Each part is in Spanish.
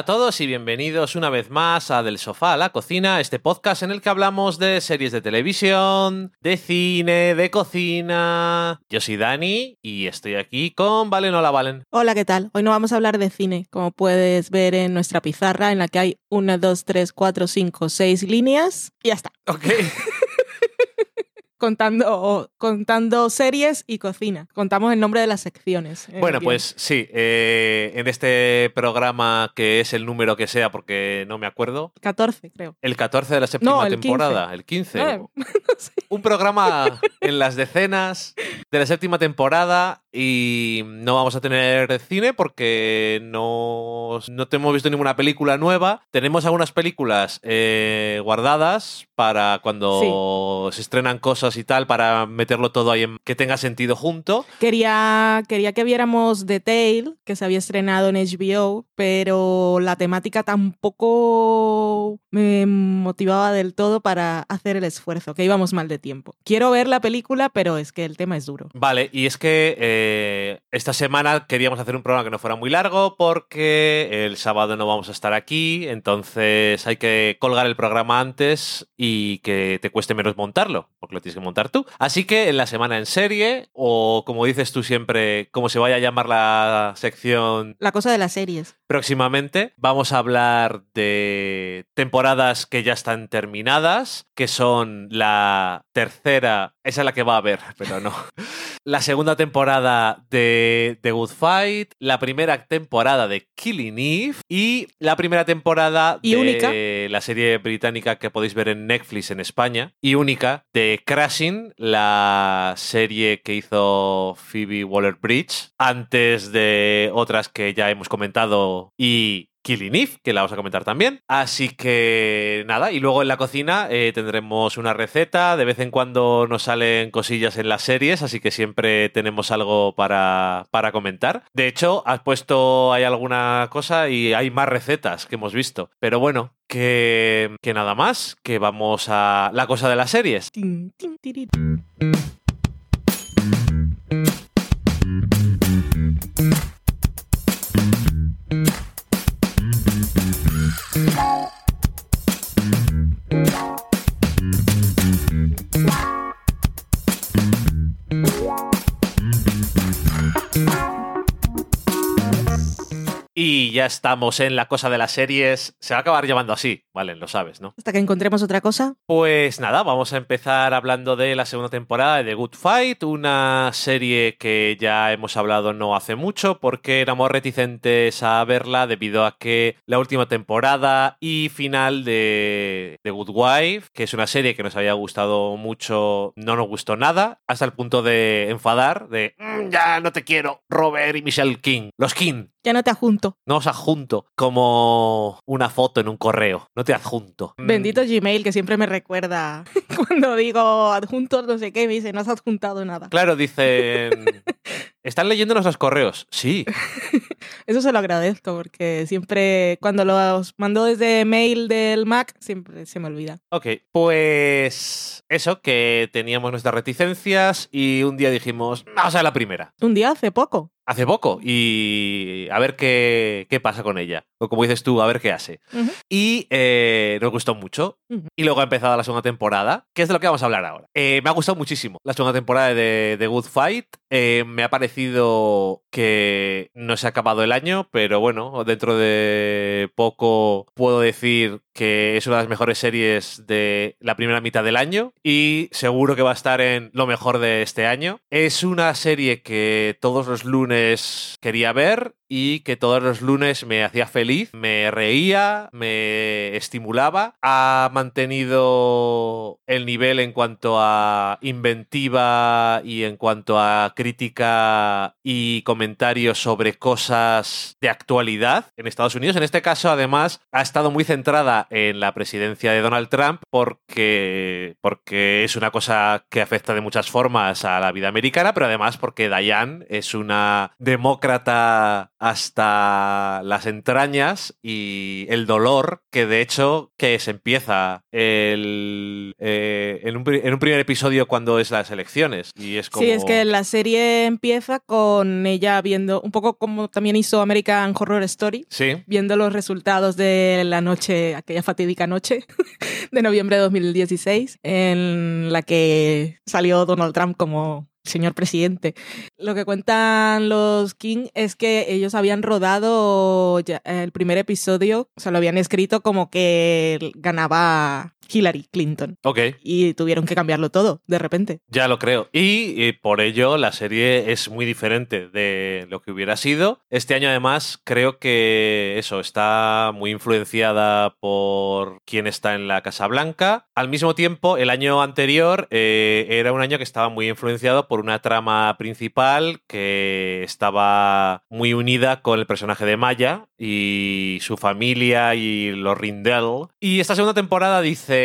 Hola a todos y bienvenidos una vez más a Del Sofá a la Cocina, este podcast en el que hablamos de series de televisión, de cine, de cocina. Yo soy Dani y estoy aquí con Valen. Hola, Valen. Hola, ¿qué tal? Hoy no vamos a hablar de cine, como puedes ver en nuestra pizarra, en la que hay 1, 2, 3, 4, 5, 6 líneas y ya está. Ok. contando, contando series y cocina. Contamos el nombre de las secciones. eh, Bueno, pues sí, eh, en este programa que es el número que sea porque no me acuerdo, 14, creo. el 14 de la séptima No, el 15. temporada, el 15. Eh, no sé. Un programa en las decenas de la séptima temporada y no vamos a tener cine porque no, no te hemos visto ninguna película nueva. Tenemos algunas películas eh, guardadas para cuando se estrenan cosas y tal, para meterlo todo ahí en que tenga sentido junto. Quería, quería que viéramos The Tale, que se había estrenado en HBO, pero la temática tampoco me motivaba del todo para hacer el esfuerzo, que íbamos mal de tiempo. Quiero ver la película, pero es que el tema es duro. Vale, y es que eh, esta semana queríamos hacer un programa que no fuera muy largo porque el sábado no vamos a estar aquí, entonces hay que colgar el programa antes y que te cueste menos montarlo, porque lo tienes que montar tú. Así que en la semana en serie, o como dices tú siempre, como se vaya a llamar la sección La cosa de las series. próximamente, vamos a hablar de temporadas que ya están terminadas, que son la tercera, esa es la que va a haber, pero no. La segunda temporada de The Good Fight, la primera temporada de Killing Eve y la primera temporada Y de única. la serie británica que podéis ver en Netflix en España y única de Crashing, la serie que hizo Phoebe Waller-Bridge antes de otras que ya hemos comentado y Killing que la vamos a comentar también. Así que nada, y luego en la cocina eh, tendremos una receta. De vez en cuando nos salen cosillas en las series, así que siempre tenemos algo para, para comentar. De hecho, has puesto ahí alguna cosa y hay más recetas que hemos visto. Pero bueno, que, que nada más, que vamos a la cosa de las series. Y ya estamos en la cosa de las series. Se va a acabar llamando así, vale, lo sabes, ¿no? Hasta que encontremos otra cosa. Pues nada, vamos a empezar hablando de la segunda temporada de The Good Fight, una serie que ya hemos hablado no hace mucho porque éramos reticentes a verla debido a que la última temporada y final de The Good Wife, que es una serie que nos había gustado mucho, no nos gustó nada, hasta el punto de enfadar, de "Mm, ya no te quiero, Robert y Michelle King, los King. Ya no te adjunto. No os adjunto como una foto en un correo. No te adjunto. Bendito Gmail que siempre me recuerda cuando digo adjuntos, no sé qué, me dice, no has adjuntado nada. Claro, dicen. ¿Están leyendo nuestros correos? Sí. Eso se lo agradezco porque siempre cuando los mando desde mail del Mac, siempre se me olvida. Ok, pues eso, que teníamos nuestras reticencias y un día dijimos, vamos a la primera. Un día hace poco. Hace poco y a ver qué, qué pasa con ella. O como dices tú, a ver qué hace. Y eh, nos gustó mucho. Y luego ha empezado la segunda temporada, que es de lo que vamos a hablar ahora. Eh, me ha gustado muchísimo la segunda temporada de The Good Fight. Eh, me ha parecido que no se ha acabado el año, pero bueno, dentro de poco puedo decir que es una de las mejores series de la primera mitad del año y seguro que va a estar en lo mejor de este año. Es una serie que todos los lunes quería ver y que todos los lunes me hacía feliz, me reía, me estimulaba. Ha mantenido el nivel en cuanto a inventiva y en cuanto a crítica y comentarios sobre cosas de actualidad en Estados Unidos. En este caso, además, ha estado muy centrada en la presidencia de Donald Trump porque, porque es una cosa que afecta de muchas formas a la vida americana, pero además porque Diane es una demócrata hasta las entrañas y el dolor que de hecho que se empieza el, eh, en, un, en, un, primer episodio cuando es las elecciones. Y es como... Sí, es que la serie empieza con ella viendo, un poco como también hizo American Horror Story, sí. viendo los resultados de la noche, aquella fatídica noche de noviembre de 2016, en la que salió Donald Trump como señor presidente. Lo que cuentan los King es que ellos habían rodado el primer episodio, o sea, lo habían escrito como que ganaba Hillary Clinton. Ok. Y tuvieron que cambiarlo todo, de repente. Ya lo creo. Y, y, por ello la serie es muy diferente de lo que hubiera sido. Este año además creo que eso está muy influenciada por quién está en la Casa Blanca. Al mismo tiempo, el año anterior eh, era un año que estaba muy influenciado por una trama principal que estaba muy unida con el personaje de Maya y su familia y los Rindell. Y esta segunda temporada dice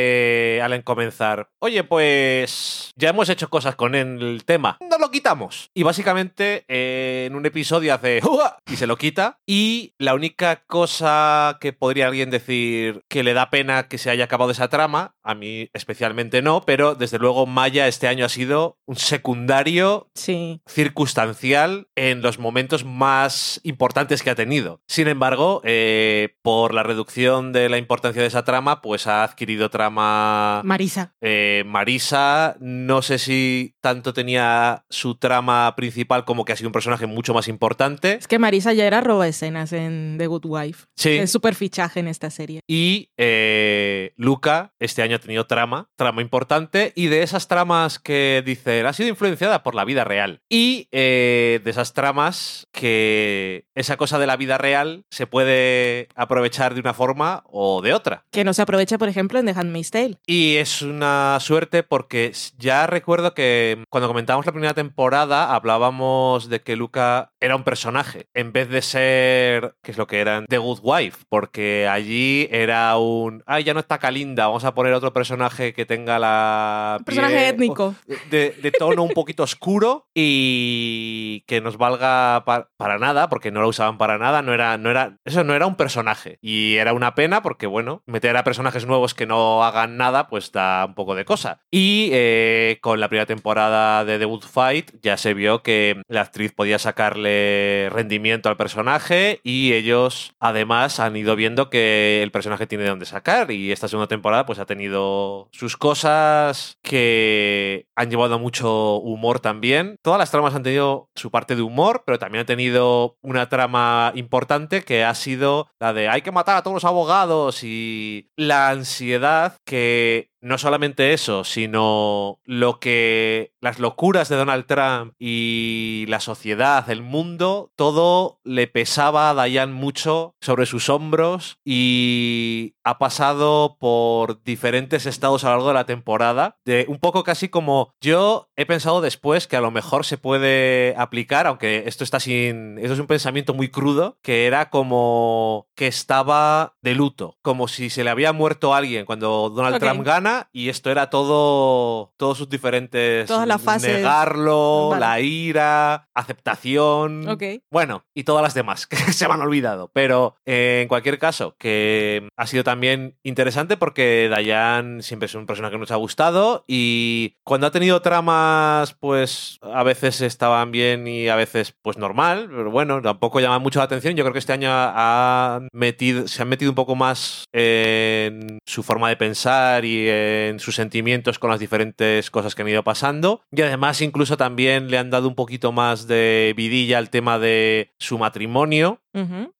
al comenzar, oye, pues ya hemos hecho cosas con el tema, no lo quitamos. Y básicamente eh, en un episodio hace ¡Uah! y se lo quita. Y la única cosa que podría alguien decir que le da pena que se haya acabado esa trama, a mí especialmente no, pero desde luego Maya este año ha sido un secundario sí. circunstancial en los momentos más importantes que ha tenido. Sin embargo, eh, por la reducción de la importancia de esa trama, pues ha adquirido trama... Marisa. Eh, Marisa, no sé si tanto tenía su trama principal como que ha sido un personaje mucho más importante. Es que Marisa ya era roba escenas en The Good Wife. Sí. Es súper fichaje en esta serie. Y eh, Luca este año ha tenido trama, trama importante, y de esas tramas que dicen, ha sido influenciada por la vida real. Y eh, de esas tramas que esa cosa de la vida real se puede aprovechar de una forma o de otra. Que no se aprovecha, por ejemplo, en The Handmaid's Tale. Y es una suerte porque ya recuerdo que cuando comentábamos la primera temporada hablábamos de que Luca era un personaje en vez de ser, que es lo que era en The Good Wife, porque allí era un, ay, ya no está Kalinda, vamos a poner otro personaje que tenga la... Un personaje étnico. De, de tono un poquito oscuro y que nos valga pa- para nada, porque no lo usaban para nada, no era, no era, eso no era un personaje. Y era una pena porque, bueno, meter a personajes nuevos que no hagan nada, pues da un poco de cosa. Y eh, con la primera temporada de The Good Fight ya se vio que la actriz podía sacarle rendimiento al personaje y ellos además han ido viendo que el personaje tiene de dónde sacar y esta segunda temporada pues ha tenido sus cosas que han llevado mucho humor también. Todas las tramas han tenido su parte de humor, pero también ha tenido una trama importante que ha sido la de hay que matar a todos los abogados y la ansiedad que no solamente eso, sino lo que las locuras de Donald Trump y la sociedad, el mundo, todo le pesaba a Diane mucho sobre sus hombros y ha pasado por diferentes estados a lo largo de la temporada, de un poco casi como yo he pensado después que a lo mejor se puede aplicar, aunque esto está sin, esto es un pensamiento muy crudo, que era como que estaba de luto, como si se le había muerto alguien cuando Donald. Trump gana y esto era todo, todos sus diferentes... Todas las fases. Negarlo, Vale. la ira, aceptación... Ok. Bueno, y todas las demás que se me han olvidado. Pero eh, en cualquier caso, que ha sido también interesante porque Dayan siempre es un personaje que nos ha gustado y cuando ha tenido tramas, pues a veces estaban bien y a veces pues normal, pero bueno, tampoco llama mucho la atención. Yo creo que este año ha metido, se han metido un poco más en su forma de pensar y en sus sentimientos con las diferentes cosas que han ido pasando. Y además incluso también le han dado un poquito más de vidilla al tema de su matrimonio,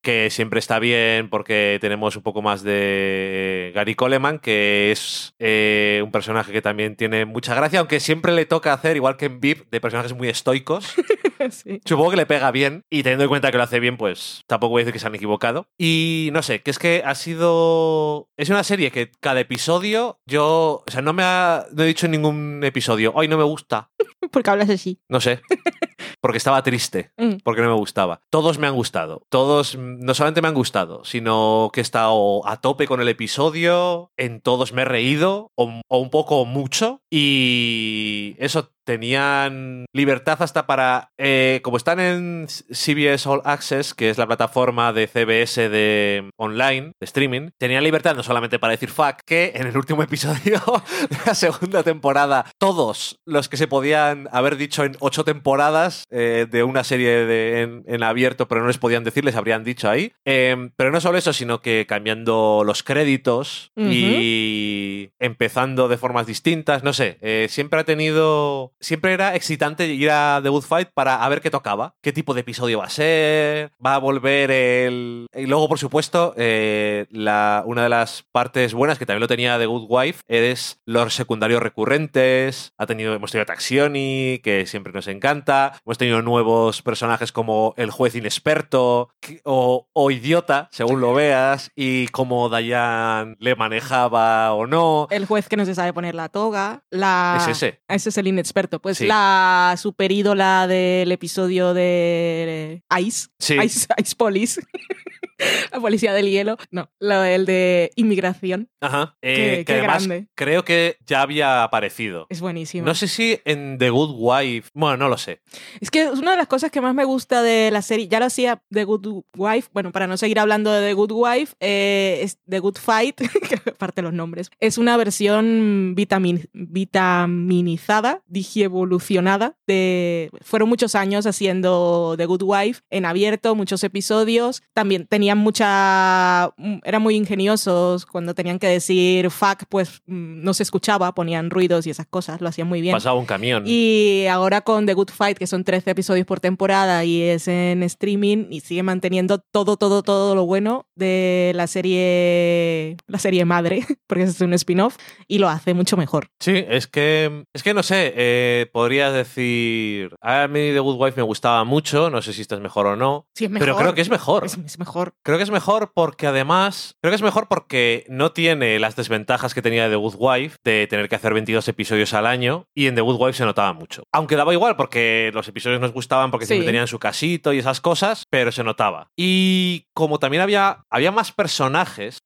Que siempre está bien porque tenemos un poco más de Gary Coleman, que es eh, un personaje que también tiene mucha gracia, aunque siempre le toca hacer, igual que en VIP, de personajes muy estoicos. Sí. Supongo que le pega bien y teniendo en cuenta que lo hace bien, pues tampoco voy a decir que se han equivocado. Y no sé, que es que ha sido... Es una serie que cada episodio yo... O sea, no me ha... No he dicho en ningún episodio, hoy no me gusta. Porque hablas así. No sé. Porque estaba triste Mm. porque no me gustaba. Todos me han gustado. Todos mm, no solamente me han gustado, sino que he estado a tope con el episodio. En todos me he reído, o, o un poco mucho. Y eso tenían libertad hasta para, eh, como están en CBS All Access, que es la plataforma de CBS de online, de streaming, tenían libertad no solamente para decir fuck, que en el último episodio de la segunda temporada, todos los que se podían haber dicho en ocho temporadas eh, de una serie de, en, en abierto, pero no les podían decir, les habrían dicho ahí. Eh, pero no solo eso, sino que cambiando los créditos y empezando de formas distintas, no sé, eh, siempre ha tenido, siempre era excitante ir a The Good Fight para a ver qué tocaba, qué tipo de episodio va a ser, va a volver el... Y luego, por supuesto, eh, la, una de las partes buenas que también lo tenía The Good Wife es los secundarios recurrentes, ha tenido, hemos tenido a Taxioni, que siempre nos encanta, hemos tenido nuevos personajes como el juez inexperto que- o, o idiota, según lo veas, y cómo Dayan le manejaba o no. El juez que no se sabe poner la toga. La... Es ese. Ese es el inexperto. Pues Sí. la super ídola del episodio de Ice. Sí. Ice, Ice Police. la policía del hielo. No, lo, el de inmigración. Ajá. Eh, Qué- que qué además grande. creo que ya había aparecido. Es buenísimo. No sé si en The Good Wife. Bueno, no lo sé. Es que es una de las cosas que más me gusta de la serie. Ya lo hacía The Good Wife. Bueno, para no seguir hablando de The Good Wife, eh, es The Good Fight, que aparte los nombres. Es una versión vitamin- vitaminizada, digievolucionada. De, fueron muchos años haciendo The Good Wife en abierto, muchos episodios. También tenían mucha. mm, Eran muy ingeniosos cuando tenían que decir fuck, pues mm, no se escuchaba, ponían ruidos y esas cosas. Lo hacían muy bien. Pasaba un camión. Y ahora con The Good Fight, que son 13 episodios por temporada y es en streaming y sigue manteniendo todo, todo, todo lo bueno de la serie, la serie madre, porque es un spin-off, y lo hace mucho mejor. Sí, es que, es que no sé, eh, podrías decir, a mí The Good Wife me gustaba mucho, no sé si esta es mejor o no, Sí, es mejor. pero creo que es mejor. Es, es mejor. Creo que es mejor porque además, creo que es mejor porque no tiene las desventajas que tenía The Good Wife de tener que hacer 22 episodios al año y en The Good Wife se notaba mucho. Aunque daba igual porque los episodios nos gustaban porque Sí. siempre tenían su casito y esas cosas, pero se notaba. Y como también había, había más personajes.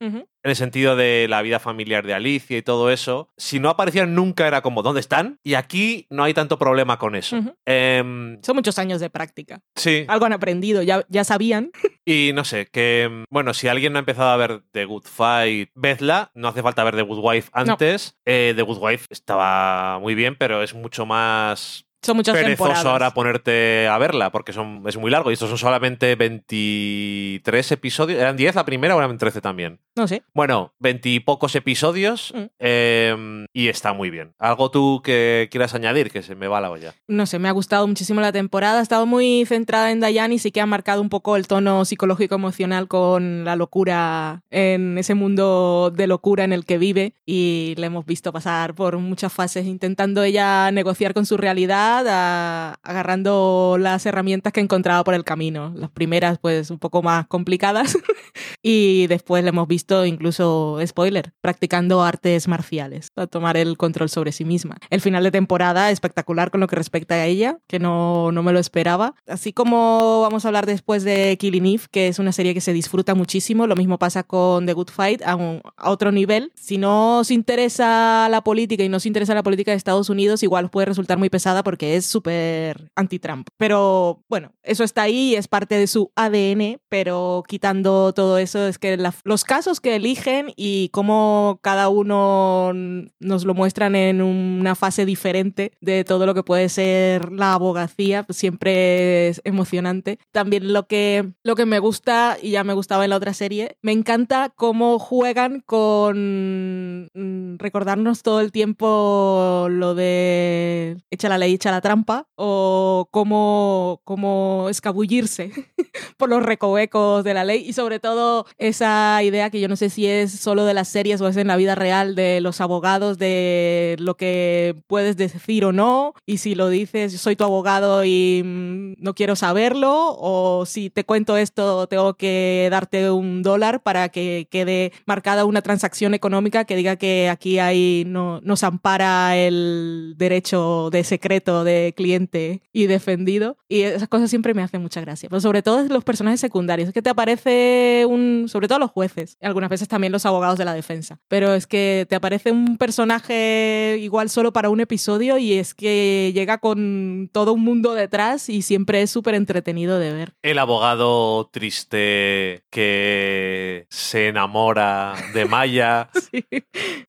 En el sentido de la vida familiar de Alicia y todo eso, si no aparecían nunca era como, ¿dónde están? Y aquí no hay tanto problema con eso. Em, Son muchos años de práctica. sí, Algo han aprendido, ya, ya sabían. y no sé, que, mm, bueno, si alguien no ha empezado a ver The Good Fight, vedla, no hace falta ver The Good Wife antes. Eh, The Good Wife estaba muy bien, pero es mucho más Son muchas perezoso temporadas. ahora ponerte a verla, porque son, es muy largo y estos son solamente 23 episodios. ¿Eran 10 la primera o eran 13 también? No sé. Bueno, veintipocos episodios Mm. eh, y está muy bien. ¿Algo tú que quieras añadir? Que se me va la olla. no sé, me ha gustado muchísimo la temporada. Ha estado muy centrada en Diane y sí que ha marcado un poco el tono psicológico emocional con la locura en ese mundo de locura en el que vive. Y le hemos visto pasar por muchas fases intentando ella negociar con su realidad, a- agarrando las herramientas que encontraba por el camino. Las primeras, pues, un poco más complicadas. y después le hemos visto, incluso, spoiler, practicando artes marciales para tomar el control sobre sí misma. El final de temporada espectacular con lo que respecta a ella, que no, no me lo esperaba. Así como vamos a hablar después de Killing Eve, que es una serie que se disfruta muchísimo, lo mismo pasa con The Good Fight a, un- a otro nivel. Si no os interesa la política y no os interesa la política de Estados Unidos, igual puede resultar muy pesada porque es súper anti-Trump. Pero bueno, eso está ahí, es parte de su ADN, pero quitando todo eso, es que la- los casos que eligen y cómo cada uno nos lo muestran en una fase diferente de todo lo que puede ser la abogacía, pues siempre es emocionante. También lo que, lo que me gusta, y ya me gustaba en la otra serie, me encanta cómo juegan con recordarnos todo el tiempo lo de echa la ley, echa la trampa, o cómo, cómo escabullirse por los recovecos de la ley y sobre todo esa idea que yo no sé si es solo de las series o es en la vida real de los abogados de lo que puedes decir o no y si lo dices soy tu abogado y mm, no quiero saberlo o si te cuento esto tengo que darte un dólar para que quede marcada una transacción económica que diga que aquí hay no nos ampara el derecho de secreto de cliente y defendido. Y esas cosas siempre me hacen mucha gracia. Pero sobre todo los personajes secundarios. Es que te aparece un. Sobre todo los jueces. Algunas veces también los abogados de la defensa. Pero es que te aparece un personaje igual solo para un episodio y es que llega con todo un mundo detrás y siempre es súper entretenido de ver. El abogado triste que se enamora de Maya Sí.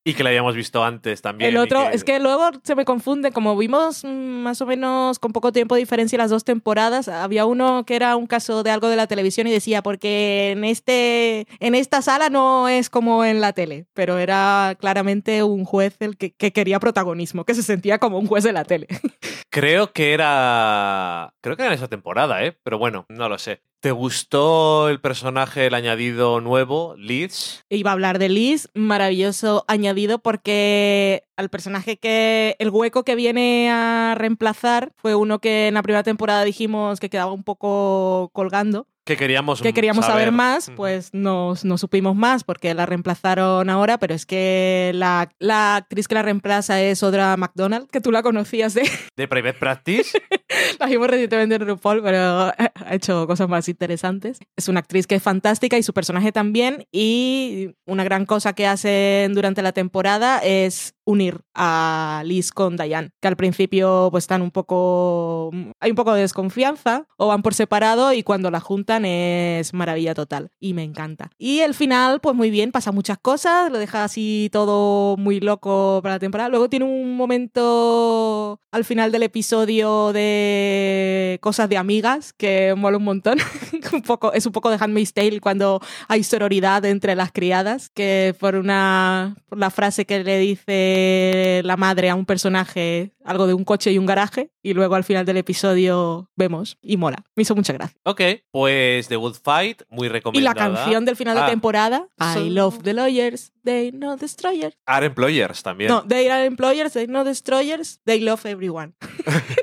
y que la habíamos visto antes también. El otro, que- es que luego se me confunde, como vimos mm, más o menos con poco tiempo de diferencia las dos temporadas, había uno que era un caso de algo de la televisión y decía, porque en, este, en esta sala no es como en la tele, pero era claramente un juez el que, que quería protagonismo, que se sentía como un juez de la tele. Creo que era. Creo que era en esa temporada, ¿eh? Pero bueno, no lo sé. ¿Te gustó el personaje, el añadido nuevo, Liz? Iba a hablar de Liz, maravilloso añadido porque al personaje que el hueco que viene a reemplazar fue uno que en la primera temporada dijimos que quedaba un poco colgando, Que queríamos. que queríamos saber, más, pues no, no supimos más porque la reemplazaron ahora, pero es que la, la actriz que la reemplaza es Audra McDonald, que tú la conocías de De Private Practice. la vimos recientemente en RuPaul, pero ha hecho cosas más interesantes. Es una actriz que es fantástica y su personaje también. Y una gran cosa que hacen durante la temporada es unir a Liz con Diane, que al principio pues están un poco... hay un poco de desconfianza o van por separado y cuando la juntan es maravilla total y me encanta. Y el final pues muy bien, pasa muchas cosas, lo deja así todo muy loco para la temporada. Luego tiene un momento al final del episodio de cosas de amigas que mola un montón. un poco, es un poco de Handmaid's Tale cuando hay sororidad entre las criadas, que por una por la frase que le dice la madre a un personaje, algo de un coche y un garaje, y luego al final del episodio vemos y mola. Me hizo mucha gracia. ok, pues The Good Fight, muy Y la recomendada. canción del final Ah, de temporada, I So- love the lawyers, they know destroyers. Are Employers también. No, they are employers, they know destroyers, they love everyone.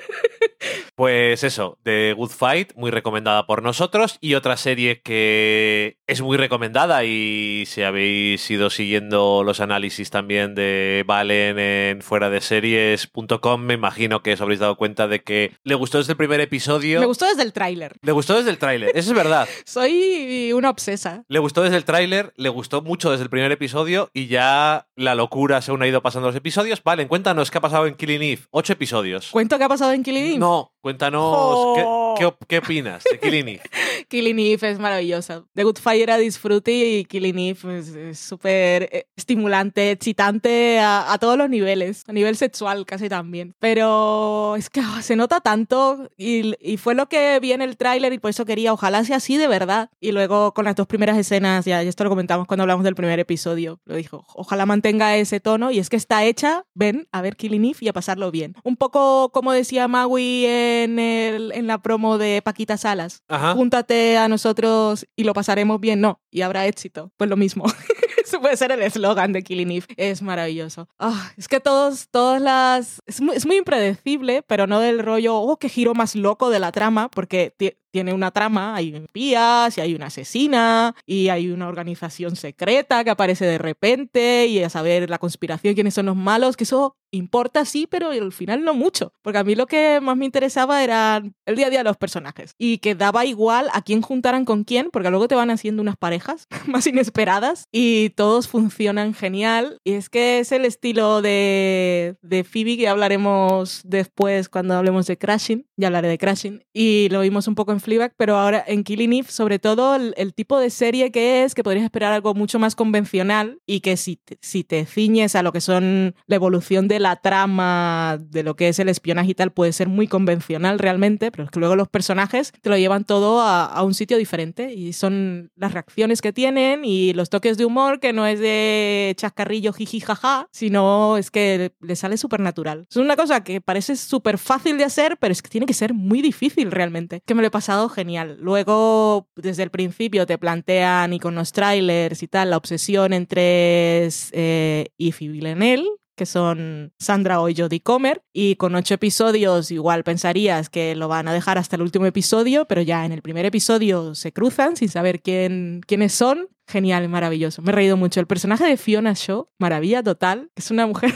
Pues eso, The Good Fight, muy recomendada por nosotros. Y otra serie que es muy recomendada y si habéis ido siguiendo los análisis también de Valen en fuera de series.com, me imagino que os habréis dado cuenta de que le gustó desde el primer episodio. Me gustó desde el tráiler. Le gustó desde el tráiler, eso es verdad. Soy una obsesa. Le gustó desde el tráiler, le gustó mucho desde el primer episodio y ya la locura según ha ido pasando los episodios. Valen, cuéntanos qué ha pasado en Killing Eve. Ocho episodios. ¿Cuento qué ha pasado en Killing Eve? No, cuéntanos Jo. qué, qué qué opinas de Killing Eve. Killing Eve es maravillosa. The Good Fight era disfrute y Killing Eve es- es súper eh, estimulante, excitante a, a todos los niveles. A nivel sexual casi también. Pero es que ah, se nota tanto y, y fue lo que vi en el tráiler y por eso quería, ojalá sea así de verdad. Y luego con las dos primeras escenas, ya, ya esto lo comentamos cuando hablamos del primer episodio, lo dijo, ojalá mantenga ese tono y es que está hecha, ven, a ver Killing Eve y a pasarlo bien. Un poco como decía Maui en, el- en la promo de Paquita Salas. Ajá. Júntate a nosotros y lo pasaremos bien. No, y habrá éxito. Pues lo mismo. Eso puede ser el eslogan de Killing Eve. Es maravilloso. Ah, es que todos, todas las... Es muy, es muy impredecible, pero no del rollo, oh, qué giro más loco de la trama, porque tiene una trama, hay espías, y hay una asesina, y hay una organización secreta que aparece de repente, y a saber la conspiración, quiénes son los malos, que eso importa sí, pero al final no mucho, porque a mí lo que más me interesaba era el día a día de los personajes, y que daba igual a quién juntaran con quién, porque luego te van haciendo unas parejas más inesperadas, y todos funcionan genial, y es que es el estilo de, de Phoebe que hablaremos después cuando hablemos de Crashing, ya hablaré de Crashing, y lo vimos un poco en Fleabag, pero ahora en Killing Eve, sobre todo el, el tipo de serie que es, que podrías esperar algo mucho más convencional y que si si te ciñes a lo que son la evolución de la trama, de lo que es el espionaje y tal, puede ser muy convencional realmente, pero es que luego los personajes te lo llevan todo a, a un sitio diferente y son las reacciones que tienen y los toques de humor que no es de chascarrillo jiji jaja, sino es que le sale súper natural. Es una cosa que parece súper fácil de hacer, pero es que tiene que ser muy difícil realmente. Que me lo he pasado genial. Luego, desde el principio te plantean y con los trailers y tal, la obsesión entre eh, y Villanelle, que son Sandra o Jodie Comer, y con ocho episodios igual pensarías que lo van a dejar hasta el último episodio, pero ya en el primer episodio se cruzan sin saber quién, quiénes son. Genial, maravilloso. Me he reído mucho. El personaje de Fiona Shaw, maravilla total, es una mujer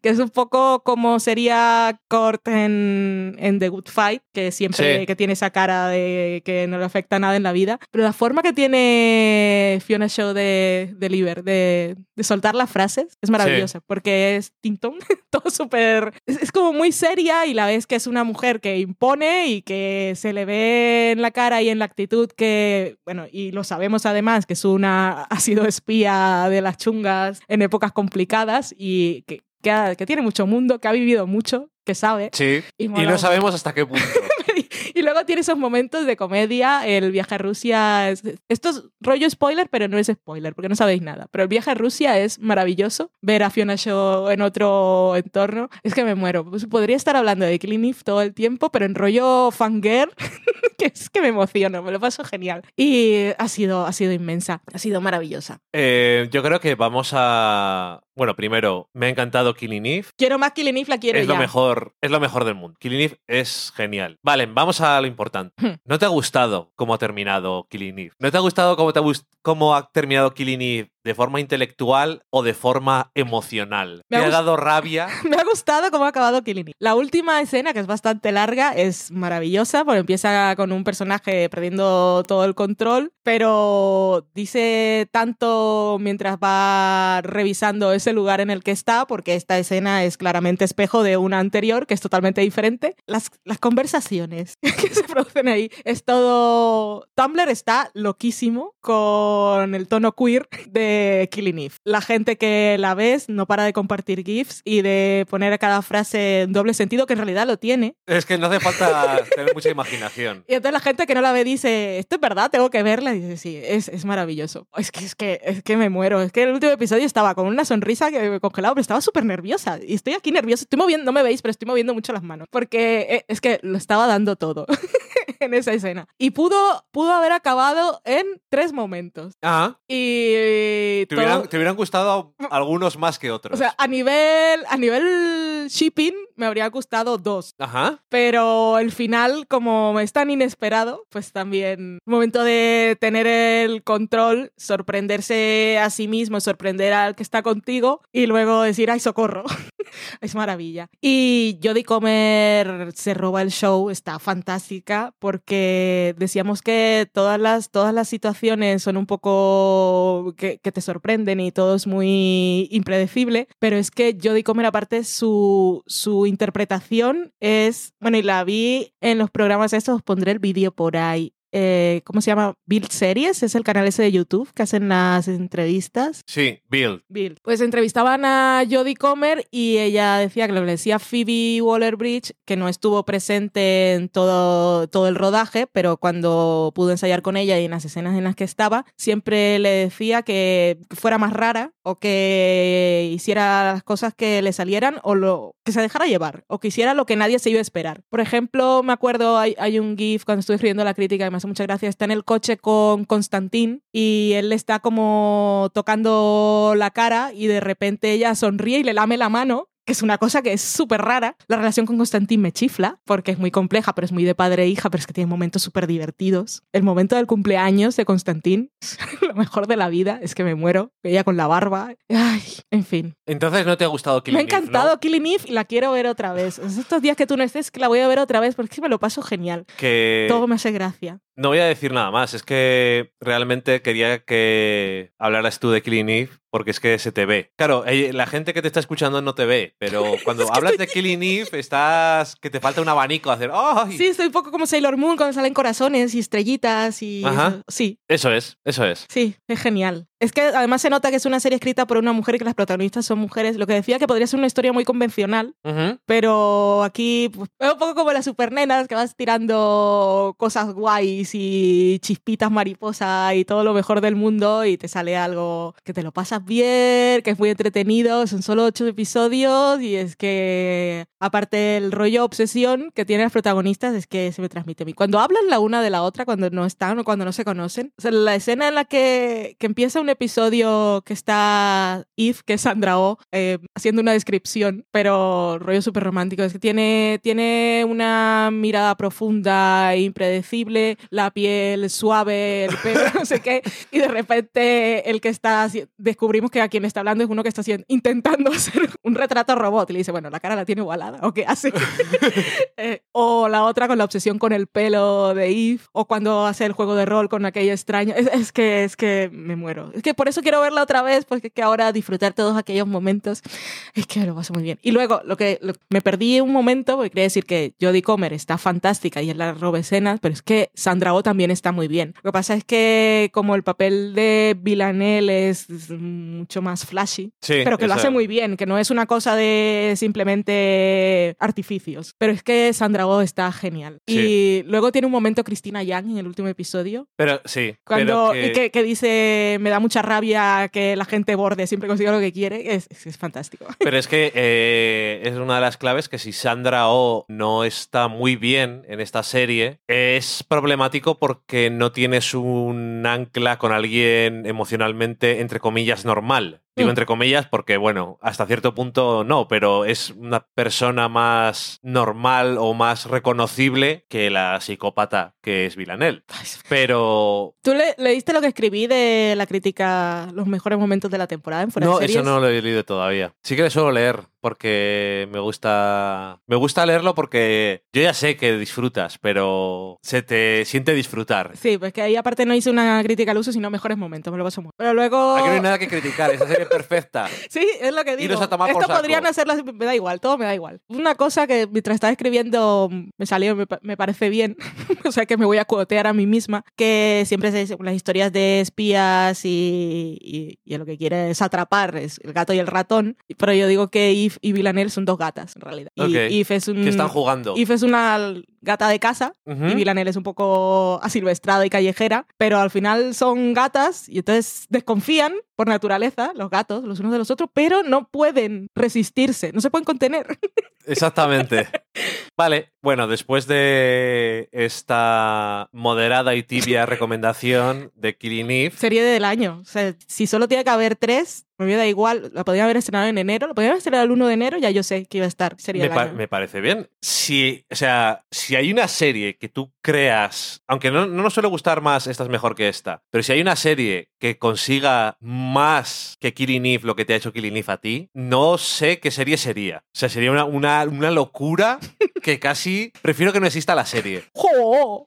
que es un poco como sería Kurt en, en The Good Fight, que siempre Sí. que tiene esa cara de que no le afecta nada en la vida. Pero la forma que tiene Fiona Shaw de, de Liber, de, de soltar las frases, es maravillosa, porque es tintón, todo súper... Es, es como muy seria y la vez que es una mujer que impone y que se le ve en la cara y en la actitud que, bueno, y lo sabemos además, que es una, ha sido espía de las chungas en épocas complicadas y que, que, ha- que tiene mucho mundo, que ha vivido mucho, que sabe. Sí. Y no sabemos hasta qué punto. y luego tiene esos momentos de comedia. El viaje a Rusia. Es, esto es rollo spoiler, pero no es spoiler, porque no sabéis nada. Pero el viaje a Rusia es maravilloso. Ver a Fiona Shaw en otro entorno. Es que me muero. Pues podría estar hablando de Clean If todo el tiempo, pero en rollo fangirl, que es que me emociono, me lo paso genial. Y ha sido, ha sido inmensa, ha sido maravillosa. Eh, yo creo que vamos a. Bueno, primero, me ha encantado Killing Eve. Quiero más Killing If, la quiero Es ya. lo mejor, es lo mejor del mundo. Killing Eve es genial. Vale, vamos a lo importante. Hmm. ¿No te ha gustado cómo ha terminado Killing Eve? ¿No te ha gustado cómo, te ha cómo ha terminado Killing Eve de forma intelectual o de forma emocional? Me ¿Te ha dado rabia? Me ha gustado cómo ha acabado Killing Eve. La última escena, que es bastante larga, es maravillosa porque empieza con un personaje perdiendo todo el control, pero dice tanto mientras va revisando ese lugar en el que está, porque esta escena es claramente espejo de una anterior que es totalmente diferente. Las, las conversaciones que se producen ahí es todo... Tumblr está loquísimo con el tono queer de Killing Eve. La gente que la ves no para de compartir GIFs y de poner a cada frase en doble sentido, que en realidad lo tiene. Es que no hace falta tener mucha imaginación. Y entonces la gente que no la ve dice, esto es verdad, tengo que verla. Y dice, sí, es, es maravilloso. Es que, es, que, es que me muero. Es que el último episodio estaba con una sonrisa que me congelaba, pero estaba súper nerviosa. Y estoy aquí nerviosa. Estoy moviendo, no me veis, pero estoy moviendo mucho las manos. Porque eh, es que lo estaba dando todo en esa escena. Y pudo, pudo haber acabado en tres momentos. Ah, Y... te todo- hubieran, te hubieran gustado algunos más que otros. O sea, a nivel, a nivel shipping me habría gustado dos. Ajá. Pero el final, como es tan inesperado, pues también momento de tener el control, sorprenderse a sí mismo, sorprender al que está contigo y luego decir, ay, socorro. es maravilla. Y Jodie Comer se roba el show, está fantástica porque decíamos que todas las, todas las situaciones son un poco que, que te sorprenden y todo es muy impredecible, pero es que Jodie Comer aparte su, su interpretación es, bueno, y la vi en los programas estos, os pondré el vídeo por ahí. Eh, ¿Cómo se llama? Build Series, es el canal ese de YouTube que hacen las entrevistas. Sí, Bill. Bill. Pues entrevistaban a Jodie Comer y ella decía que lo que le decía Phoebe Waller-Bridge, que no estuvo presente en todo, todo el rodaje, pero cuando pudo ensayar con ella y en las escenas en las que estaba, siempre le decía que fuera más rara o que hiciera las cosas que le salieran o lo, que se dejara llevar o que hiciera lo que nadie se iba a esperar. Por ejemplo, me acuerdo, hay, hay un GIF cuando estuve escribiendo la crítica que me hace mucha gracia, está en el coche con Constantín y él le está como tocando la cara y de repente ella sonríe y le lame la mano que es una cosa que es súper rara. La relación con Constantín me chifla, porque es muy compleja, pero es muy de padre e hija, pero es que tiene momentos súper divertidos. El momento del cumpleaños de Constantín, lo mejor de la vida, es que me muero. Ella con la barba. Ay, en fin. Entonces no te ha gustado Killing me ha Eve, ¿no? encantado Killing Eve y la quiero ver otra vez. Es Estos días que tú no estés, que la voy a ver otra vez, porque es que me lo paso genial. Que Todo me hace gracia. no voy a decir nada más. Es que realmente quería que hablaras tú de Killing Eve porque es que se te ve. Claro, eh, la gente que te está escuchando no te ve, pero cuando Es que hablas estoy- de Killing Eve estás que te falta un abanico a hacer. ¡Ay! Sí, estoy un poco como Sailor Moon cuando salen corazones y estrellitas y... Ajá. Sí, Eso es, eso es. Sí, es genial. Es que además se nota que es una serie escrita por una mujer y que las protagonistas son mujeres. Lo que decía que podría ser una historia muy convencional, Ujú. pero aquí pues, es un poco como las supernenas que vas tirando cosas guays y chispitas mariposa y todo lo mejor del mundo y te sale algo que te lo pasas bien, que es muy entretenido. Son solo ocho episodios y es que aparte el rollo obsesión que tienen las protagonistas es que se me transmite a mí. Cuando hablan la una de la otra, cuando no están o cuando no se conocen, o sea, la escena en la que, que empieza un episodio que está Eve, que es Sandra Oh, eh, haciendo una descripción, pero rollo súper romántico. Es que tiene, tiene una mirada profunda e impredecible, la piel suave, el pelo, no sé qué, y de repente el que está, descubrimos que a quien está hablando es uno que está haciendo, intentando hacer un retrato robot y le dice, bueno, la cara la tiene igualada, ¿o qué hace? Eh, o la otra con la obsesión con el pelo de Eve, o cuando hace el juego de rol con aquella extraña. Es, es que es que me muero. Es que por eso quiero verla otra vez, porque es que ahora disfrutar todos aquellos momentos es que lo paso muy bien. Y luego, lo que lo- me perdí un momento, porque quería decir que Jodie Comer está fantástica y es la roba escenas, pero es que Sandra Oh también está muy bien. Lo que pasa es que como el papel de Villanelle es mucho más flashy, Sí, pero que lo hace muy bien, que no es una cosa de simplemente artificios. Pero es que Sandra Oh está genial. Y luego tiene un momento Cristina Yang en el último episodio. Pero sí. Cuando pero que- y que, que dice, me da mucha rabia que la gente borde siempre consiga lo que quiere, es, es, fantástico. Pero es que eh, es una de las claves que si Sandra Oh no está muy bien en esta serie, es problemático porque no tienes un ancla con alguien emocionalmente, entre comillas, normal. Digo Mm. entre comillas porque, bueno, hasta cierto punto no, pero es una persona más normal o más reconocible que la psicópata que es Villanelle. Pero ¿Tú le, leíste lo que escribí de la crítica, los mejores momentos de la temporada en Fuera no, de Series? eso no lo he leído todavía. Sí que le suelo leer porque me gusta me gusta leerlo porque yo ya sé que disfrutas, pero se te siente disfrutar. Sí, pues que ahí aparte no hice una crítica al uso, sino mejores momentos, me lo paso muy. Pero luego... Aquí no hay nada que criticar, esa serie es perfecta. Sí, es lo que digo. Iros a tomar por Esto podrían hacerlo, me da igual, todo me da igual. Una cosa que mientras estaba escribiendo mm, me salió, me, me parece bien, o sea que me voy a cuotear a mí misma, que siempre se dice las historias de espías y, y, y lo que quiere es atrapar, es el gato y el ratón, pero yo digo que Y Villanelle son dos gatas, en realidad. Y Ok. Eve es un... Que están jugando. Eve es una gata de casa Ujú. y Villanelle es un poco asilvestrada y callejera, pero al final son gatas y entonces desconfían por naturaleza, los gatos, los unos de los otros, pero no pueden resistirse, no se pueden contener. Exactamente. Vale, bueno, después de esta moderada y tibia recomendación de Killing Eve, Serie del año. O sea, si solo tiene que haber tres, me hubiera igual. La podrían haber estrenado en enero, la podrían haber estrenado el 1 de enero, ya yo sé que iba a estar serie me, del pa- año. me parece bien. Si, o sea, si hay una serie que tú creas, aunque no, no nos suele gustar más, esta es mejor que esta, pero si hay una serie que consiga más que Killing Eve lo que te ha hecho Killing Eve a ti, no sé qué serie sería. O sea, sería una, una, una locura que casi prefiero que no exista la serie.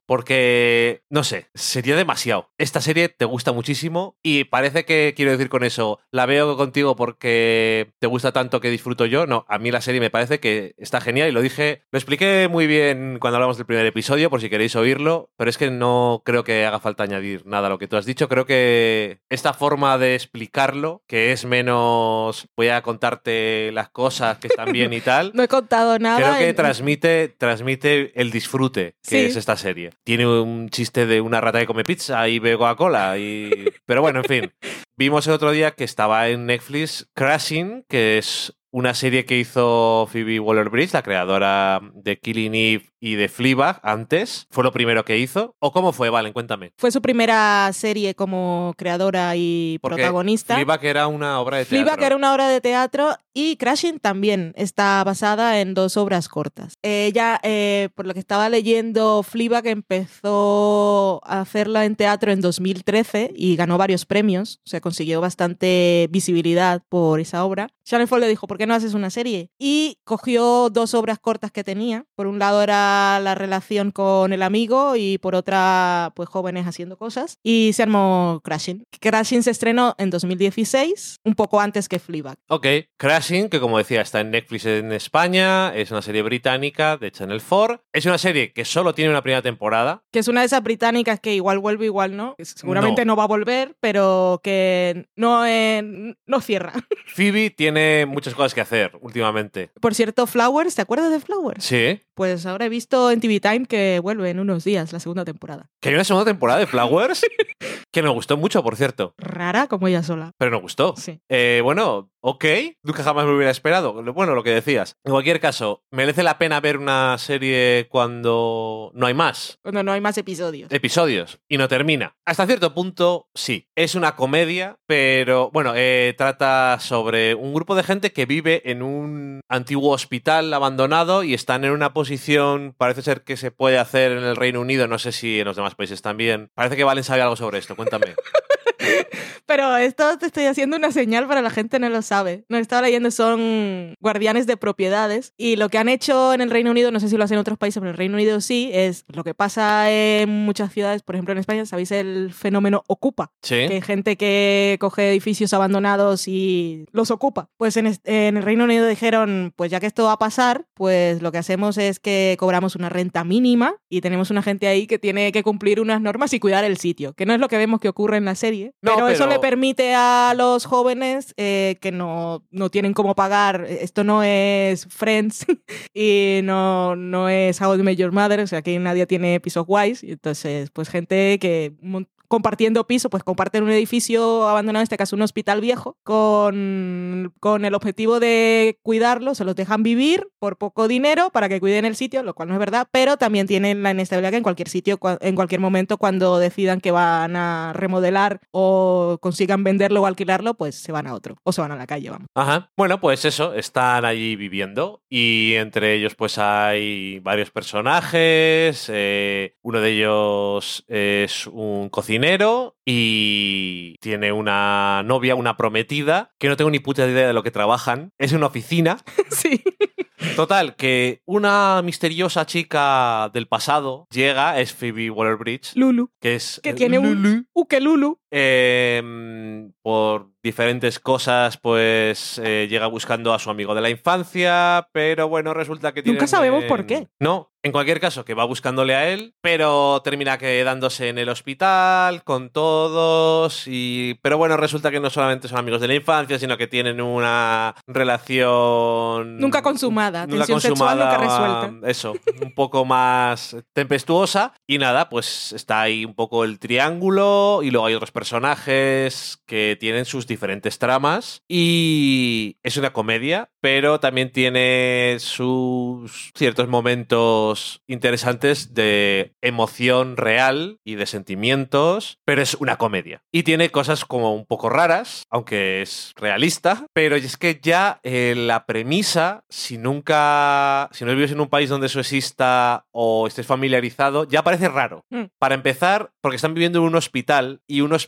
Porque, no sé, sería demasiado. Esta serie te gusta muchísimo y parece que, quiero decir con eso, la veo contigo porque te gusta tanto que disfruto yo. No, a mí la serie me parece que está genial y lo dije, lo expliqué muy bien cuando hablamos del primer episodio, por si queréis oírlo, pero es que no creo que haga falta añadir nada a lo que tú has dicho. Creo que esta forma de explicarlo, que es menos voy a contarte las cosas que están bien y tal, No he contado nada. Creo que en- transmite, transmite el disfrute que Sí. es esta serie. Tiene un chiste de una rata que come pizza y bebe Coca-Cola. Y... Pero bueno, en fin. Vimos el otro día que estaba en Netflix Crashing, que es una serie que hizo Phoebe Waller-Bridge, la creadora de Killing Eve y de Fleabag antes. Fue lo primero que hizo. ¿O cómo fue? Valen, cuéntame. Fue su primera serie como creadora y Porque protagonista. Fleabag era una obra de teatro. Fleabag era una obra de teatro y Crashing también está basada en dos obras cortas. Ella, eh, por lo que estaba leyendo, Fleabag empezó a hacerla en teatro en 2013 y ganó varios premios, o sea, consiguió bastante visibilidad por esa obra. Shannon Ford le dijo, ¿por qué no haces una serie? Y cogió dos obras cortas que tenía. Por un lado era la relación con el amigo y por otra, pues jóvenes haciendo cosas. Y se armó Crashing. Crashing se estrenó en 2016, un poco antes que Fleabag. Ok, Crashing, que como decía, está en Netflix en España, es una serie británica de Channel 4. Es una serie que solo tiene una primera temporada. Que es una de esas británicas que igual vuelve, igual no. seguramente no. va a volver, pero que no, eh, no cierra. Phoebe tiene muchas cosas que hacer últimamente. Por cierto, Flowers, ¿te acuerdas de Flowers? Sí, Pues ahora he visto en TV Time que vuelve en unos días la segunda temporada. Que hay una segunda temporada de Flowers que nos gustó mucho, por cierto. Rara como ella sola. Pero nos gustó. Sí. Eh, bueno, ok, nunca jamás me hubiera esperado. Bueno, lo que decías. En cualquier caso, merece la pena ver una serie cuando no hay más Cuando no hay más episodios. episodios y no termina. Hasta cierto punto, sí. Es una comedia, pero bueno, eh, trata sobre un grupo de gente que vive en un antiguo hospital abandonado y están en una posición, parece ser que se puede hacer en el Reino Unido, no sé si en los demás países también. Parece que Valen sabe algo sobre esto, cuéntame. Pero esto te estoy haciendo una señal para la gente no lo sabe. No estaba leyendo, son guardianes de propiedades. Y lo que han hecho en el Reino Unido, no sé si lo hacen en otros países, pero en el Reino Unido sí, es lo que pasa en muchas ciudades, por ejemplo en España, ¿sabéis el fenómeno ocupa? Sí. Que hay gente que coge edificios abandonados y los ocupa. Pues en, el Reino Unido dijeron, pues ya que esto va a pasar, pues lo que hacemos es que cobramos una renta mínima y tenemos una gente ahí que tiene que cumplir unas normas y cuidar el sitio, que no es lo que vemos que ocurre en la serie, No, pero, eso pero- le permite a los jóvenes eh, que no, no tienen cómo pagar, esto no es Friends y no, no es How I Met Your Mother, o sea que nadie tiene pisos guays, entonces pues gente que compartiendo piso, pues comparten un edificio abandonado, en este caso un hospital viejo, con, con el objetivo de cuidarlo, se los dejan vivir por poco dinero para que cuiden el sitio, lo cual no es verdad, pero también tienen la inestabilidad que en cualquier sitio, en cualquier momento, cuando decidan que van a remodelar o consigan venderlo o alquilarlo, pues se van a otro, o se van a la calle, vamos. Ajá. Bueno, pues eso, están allí viviendo y entre ellos pues hay varios personajes. eh, uno de ellos es un cocinero y tiene una novia, una prometida, que no tengo ni puta idea de lo que trabajan. Es una oficina. sí. Total, que una misteriosa chica del pasado llega, es Phoebe Waller-Bridge, Lulu, que es que tiene Lulu. un uke Lulu. Eh, por diferentes cosas, pues eh, llega buscando a su amigo de la infancia, pero bueno, resulta que tiene. Nunca sabemos por qué. No, en cualquier caso, que va buscándole a él, pero termina quedándose en el hospital con todos. y Pero bueno, resulta que no solamente son amigos de la infancia, sino que tienen una relación. Nunca consumada, Nunca tensión sexual nunca resuelta. Eso, un poco más tempestuosa. Y nada, pues está ahí un poco el triángulo y luego hay otros personajes que tienen sus diferentes tramas. Y es una comedia, pero también tiene sus ciertos momentos interesantes de emoción real y de sentimientos, pero es una comedia. Y tiene cosas como un poco raras, aunque es realista, pero es que ya eh, la premisa, si nunca, si no vives en un país donde eso exista o estés familiarizado, ya parece raro. Mm. Para empezar, porque están viviendo en un hospital y un hospital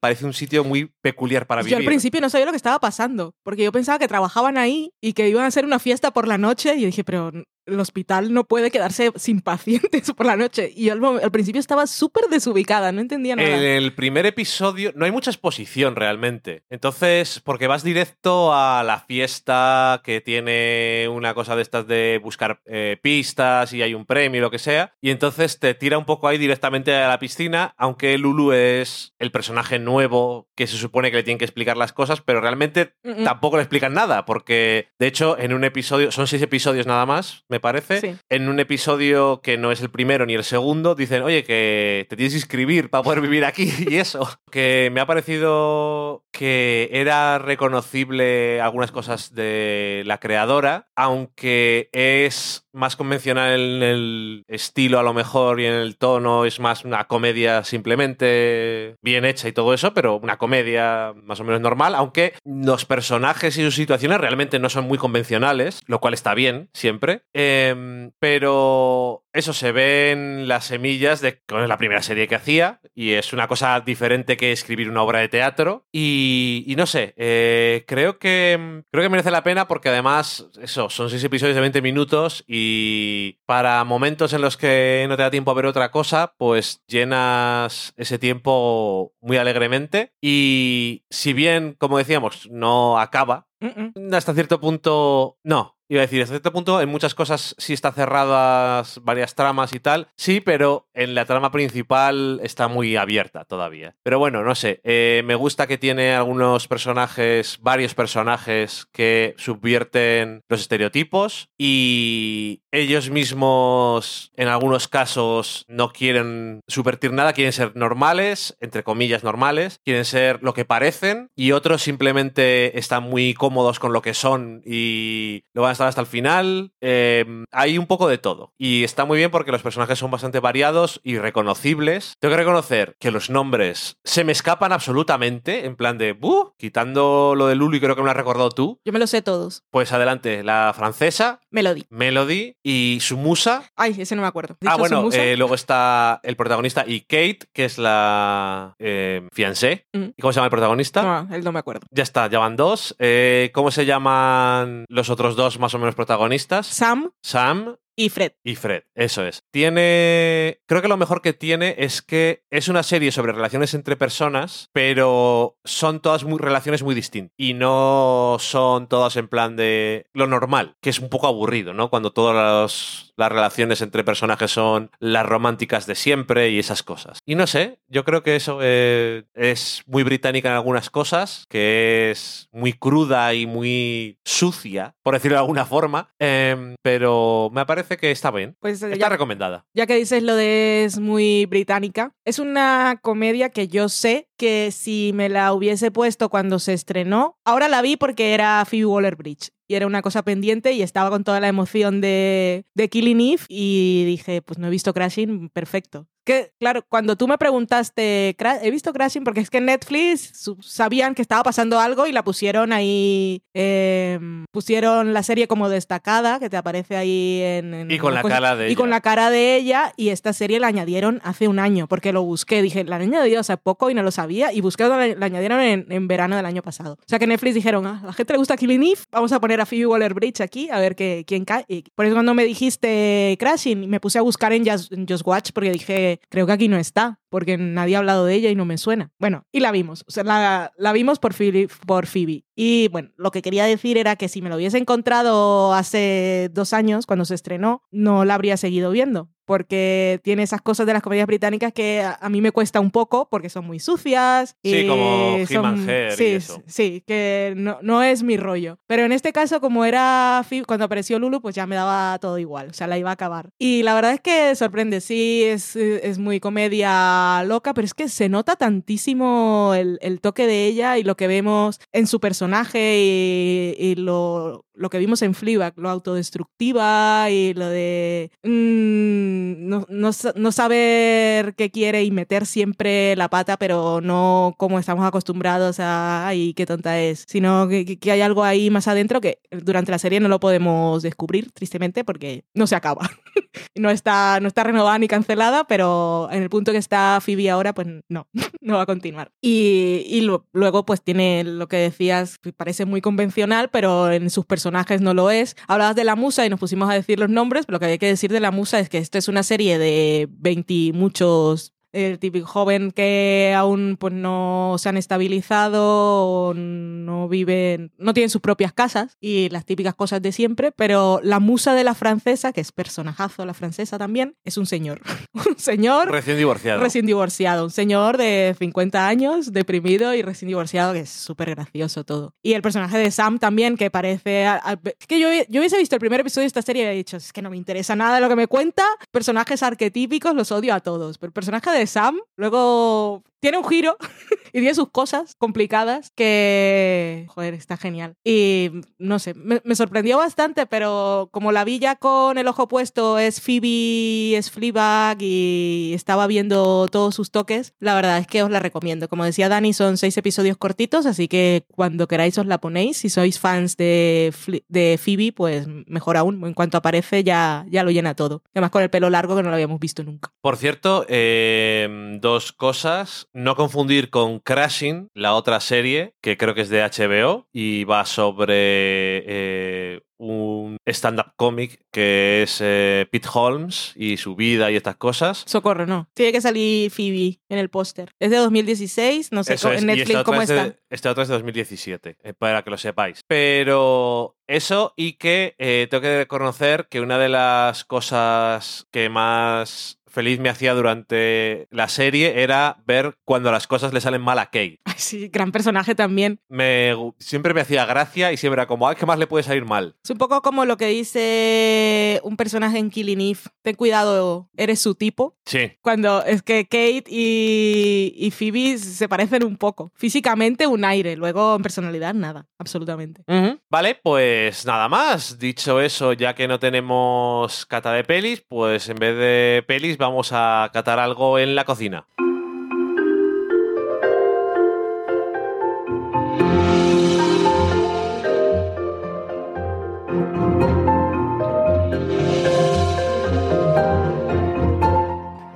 parece un sitio muy peculiar para Yo vivir. al principio no sabía lo que estaba pasando, porque yo pensaba que trabajaban ahí y que iban a hacer una fiesta por la noche y yo dije, pero el hospital no puede quedarse sin pacientes por la noche. Y yo al, principio estaba súper desubicada, no entendía nada. En el primer episodio no hay mucha exposición realmente. Entonces, porque vas directo a la fiesta que tiene una cosa de estas de buscar eh, pistas y hay un premio y lo que sea. Y entonces te tira un poco ahí directamente a la piscina, aunque Lulu es el personaje nuevo que se supone que le tienen que explicar las cosas, pero realmente Mm, mm. tampoco le explican nada, porque de hecho en un episodio, son seis episodios nada más, me parece, Sí. en un episodio que no es el primero ni el segundo, dicen, oye, que te tienes que inscribir para poder vivir aquí y eso. Que me ha parecido que era reconocible algunas cosas de la creadora, aunque es más convencional en el estilo a lo mejor y en el tono, es más una comedia simplemente bien hecha y todo eso, pero una comedia más o menos normal, aunque los personajes y sus situaciones realmente no son muy convencionales, lo cual está bien siempre. Em, pero eso se ven las semillas de es la primera serie que hacía y es una cosa diferente que escribir una obra de teatro y, y no sé, eh, creo que creo que merece la pena porque además eso son seis episodios de 20 minutos y para momentos en los que no te da tiempo a ver otra cosa, pues llenas ese tiempo muy alegremente y si bien como decíamos no acaba Mm, mm. hasta cierto punto, no. Iba a decir, hasta cierto punto, en muchas cosas sí está cerradas varias tramas y tal. Sí, pero en la trama principal está muy abierta todavía. Pero bueno, no sé. eh, me gusta que tiene algunos personajes, varios personajes que subvierten los estereotipos y ellos mismos, en algunos casos, no quieren subvertir nada, quieren ser normales, entre comillas normales, quieren ser lo que parecen y otros simplemente están muy cómodos con lo que son y lo van a estar hasta el final. Eh, hay un poco de todo y está muy bien porque los personajes son bastante variados y reconocibles. Tengo que reconocer que los nombres se me escapan absolutamente, en plan de, "Buh", quitando lo de Lulu y creo que me lo has recordado tú. Yo me lo sé todos. Pues adelante, la francesa, Melody. Melody y su musa. Ay, ese no me acuerdo. Ah, ¿Dicho bueno, eh, luego está el protagonista y Kate, que es la eh, fiancé. Mm. ¿Y cómo se llama el protagonista? No, él no me acuerdo. Ya está, ya van dos. Eh, ¿Cómo se llaman los otros dos más o menos protagonistas? Sam Sam y Fred. y Fred, eso es. Tiene. Creo que lo mejor que tiene es que es una serie sobre relaciones entre personas, pero son todas relaciones muy distintas. Y no son todas en plan de lo normal, que es un poco aburrido, ¿no? Cuando todas las, las relaciones entre personajes son las románticas de siempre y esas cosas. Y no sé, yo creo que eso eh, es muy británica en algunas cosas, que es muy cruda y muy sucia, por decirlo de alguna forma, em, pero me parece que está bien. Pues eh, Está ya, recomendada. ya que dices lo de es muy británica, es una comedia que yo sé que si me la hubiese puesto cuando se estrenó, ahora la vi porque era Phoebe Waller-Bridge y era una cosa pendiente y estaba con toda la emoción de, de Killing Eve y dije, pues no he visto Crashing, perfecto. Que, claro, cuando tú me preguntaste, "Cra- he visto Crashing porque es que en Netflix sabían que estaba pasando algo y la pusieron ahí, eh, pusieron la serie como destacada, que te aparece ahí en... en Y con la cara de y con ella. la cara de ella y esta serie la añadieron hace un año porque lo busqué dije la han añadido hace poco y no lo sabía y busqué la, la añadieron en, en verano del año pasado o sea que Netflix dijeron "Ah, a la gente le gusta Killing Eve vamos a poner a Phoebe Waller-Bridge aquí a ver qué, quién cae y por eso cuando me dijiste Crashing me puse a buscar en Just, en Just Watch porque dije creo que aquí no está porque nadie ha hablado de ella y no me suena. Bueno y la vimos o sea la, la vimos por Phoebe, por Phoebe. Y bueno lo que quería decir era que si me lo hubiese encontrado hace dos años cuando se estrenó no la habría seguido viendo porque tiene esas cosas de las comedias británicas que a, a mí me cuesta un poco porque son muy sucias. Sí, y como He-Man son- Hair y sí, eso. Sí, que no, no es mi rollo. Pero en este caso, como era cuando apareció Lulu, pues ya me daba todo igual, o sea, la iba a acabar. Y la verdad es que sorprende, sí, es, es muy comedia loca, pero es que se nota tantísimo el, el toque de ella y lo que vemos en su personaje y, y lo, lo que vimos en Fleabag, lo autodestructiva y lo de mm, no, no no saber qué quiere y meter siempre la pata, pero no como estamos acostumbrados a, ay, qué tonta es, sino que- que hay algo ahí más adentro que durante la serie no lo podemos descubrir, tristemente, porque no se acaba. no, está, no está renovada ni cancelada, pero en el punto que está Phoebe ahora, pues no, no va a continuar. Y, y luego, pues tiene lo que decías, parece muy convencional, pero en sus personajes no lo es. Hablabas de la musa y nos pusimos a decir los nombres, pero lo que hay que decir de la musa es que esto es una serie de 20 y muchos el típico joven que aún pues no se han estabilizado o no viven, no tienen sus propias casas y las típicas cosas de siempre, pero la musa de la francesa, que es personajazo la francesa también, es un señor. un señor Recién divorciado. Recién divorciado, un señor de 50 años, deprimido y recién divorciado, que es súper gracioso todo. Y el personaje de Sam también, que parece... a- a- es que yo, yo hubiese visto el primer episodio de esta serie y había dicho, es que no me interesa nada lo que me cuenta, personajes arquetípicos los odio a todos, pero el personaje de Sam luego tiene un giro y tiene sus cosas complicadas que, joder, está genial. Y no sé, me, sorprendió bastante, pero como la vi ya con el ojo puesto, es Phoebe, es Fleabag y estaba viendo todos sus toques, la verdad es que os la recomiendo. Como decía Dani, son seis episodios cortitos, así que cuando queráis os la ponéis. Si sois fans de, de Phoebe, pues mejor aún, en cuanto aparece ya, ya lo llena todo. Además con el pelo largo que no lo habíamos visto nunca. Por cierto, eh, dos cosas. No confundir con Crashing, la otra serie, que creo que es de HBO y va sobre eh, un stand-up cómic que es eh, Pete Holmes y su vida y estas cosas. Socorro, no. Tiene que salir Phoebe en el póster. Es de 2016, no sé Eso co- es, en Netflix este cómo es está. este otro es de 2017, eh, para que lo sepáis. Pero eso y que eh, tengo que reconocer que una de las cosas que más feliz me hacía durante la serie era ver cuando las cosas le salen mal a Kate. Ay, sí, gran personaje también. Me, siempre me hacía gracia y siempre era como, ay, ¿qué más le puede salir mal? Es un poco como lo que dice un personaje en Killing Eve. Ten cuidado, eres su tipo. Sí, Cuando es que Kate y, y Phoebe se parecen un poco. Físicamente un aire, luego en personalidad nada, absolutamente. Vale, pues nada más. Dicho eso, ya que no tenemos cata de pelis, pues en vez de pelis vamos a catar algo en la cocina.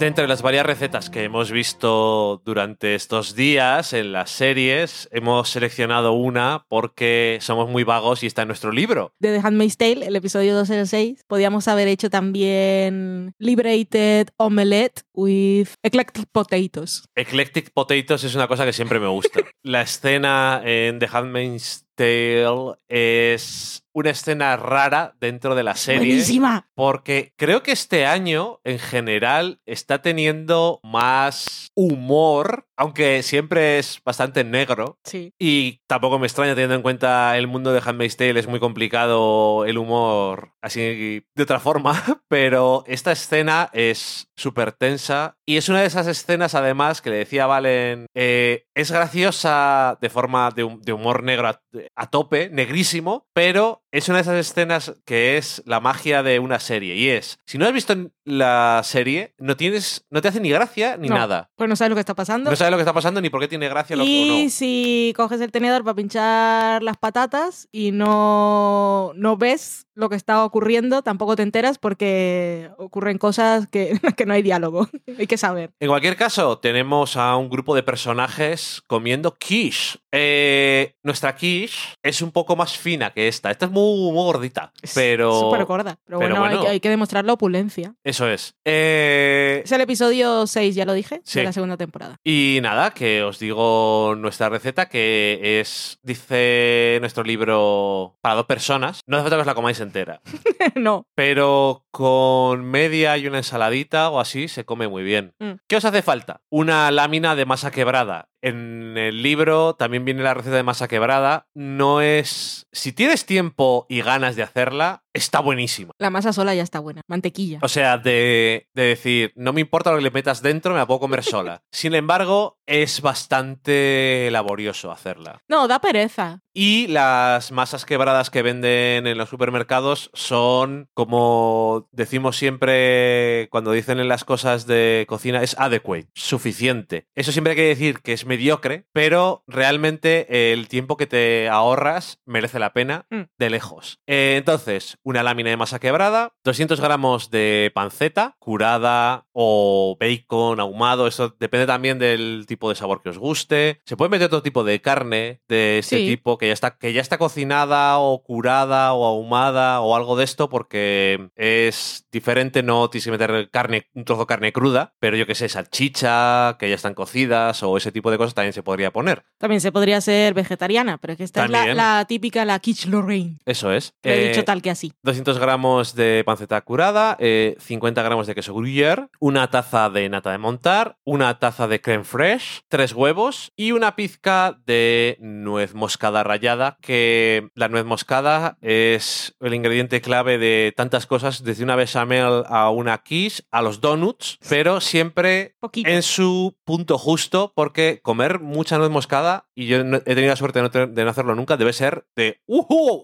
Entre las varias recetas que hemos visto durante estos días en las series, hemos seleccionado una porque somos muy vagos y está en nuestro libro. De The Handmaid's Tale, el episodio 206, podíamos haber hecho también Liberated Omelette with Eclectic Potatoes. Eclectic Potatoes es una cosa que siempre me gusta. La escena en The Handmaid's Tale es una escena rara dentro de la serie. ¡Buenísima! Porque creo que este año, en general, está teniendo más humor, aunque siempre es bastante negro. Sí. Y tampoco me extraña teniendo en cuenta el mundo de Handmaid's Tale, es muy complicado el humor así de otra forma, pero esta escena es súper tensa y es una de esas escenas además que le decía Valen, eh, es graciosa de forma de, hum- de humor negro a tope, negrísimo, pero es una de esas escenas que es la magia de una serie y es, si no has visto la serie, no tienes, no te hace ni gracia ni No. nada. Pues no sabes lo que está pasando. No sabes lo que está pasando ni por qué tiene gracia lo y o no. si coges el tenedor para pinchar las patatas y no, no ves lo que está ocurriendo, tampoco te enteras porque ocurren cosas que, que no hay diálogo. hay que saber. En cualquier caso, tenemos a un grupo de personajes comiendo quiche. Eh, nuestra quiche es un poco más fina que esta. Esta es muy, muy gordita, pero... Súper gorda. Pero, pero bueno, hay bueno. que- Hay, que demostrar la opulencia. Eso es. Eh, Es el episodio 6, ya lo dije, Sí. de la segunda temporada. Y nada, que os digo nuestra receta, que es, dice nuestro libro, para dos personas. No hace falta que os la comáis entera. no. Pero con media y una ensaladita o así se come muy bien. Mm. ¿Qué os hace falta? Una lámina de masa quebrada. En el libro también viene la receta de masa quebrada. No es... Si tienes tiempo y ganas de hacerla, está buenísima. La masa sola ya está buena. Mantequilla. O sea, de, de decir, no me importa lo que le metas dentro, me la puedo comer sola. Sin embargo, es bastante laborioso hacerla. No, da pereza. Y las masas quebradas que venden en los supermercados son, como decimos siempre cuando dicen en las cosas de cocina, es adequate, suficiente. Eso siempre quiere decir que es mediocre, pero realmente el tiempo que te ahorras merece la pena Mm. de lejos. Eh, entonces, una lámina de masa quebrada, 200 gramos de panceta, curada o bacon, ahumado, eso depende también del tipo de sabor que os guste. Se puede meter otro tipo de carne de este Sí. tipo que ya está que ya está cocinada o curada o ahumada o algo de esto porque es diferente, no tienes que meter carne, un trozo de carne cruda, pero yo que sé, salchicha, que ya están cocidas o ese tipo de cosas también se podría poner. También se podría ser vegetariana, pero es que esta es la, la típica, la quiche Lorraine. Eso es. Lo he Eh, dicho tal que así. 200 gramos de panceta curada, eh, 50 gramos de queso gruyère, una taza de nata de montar, una taza de creme fraiche, tres huevos y una pizca de nuez moscada rallada, que la nuez moscada es el ingrediente clave de tantas cosas, desde una bechamel a una quiche, a los donuts, pero siempre Poquito. en su punto justo porque comer mucha nuez moscada, y yo he tenido la suerte de no, te- de no hacerlo nunca, debe ser de ¡Uh!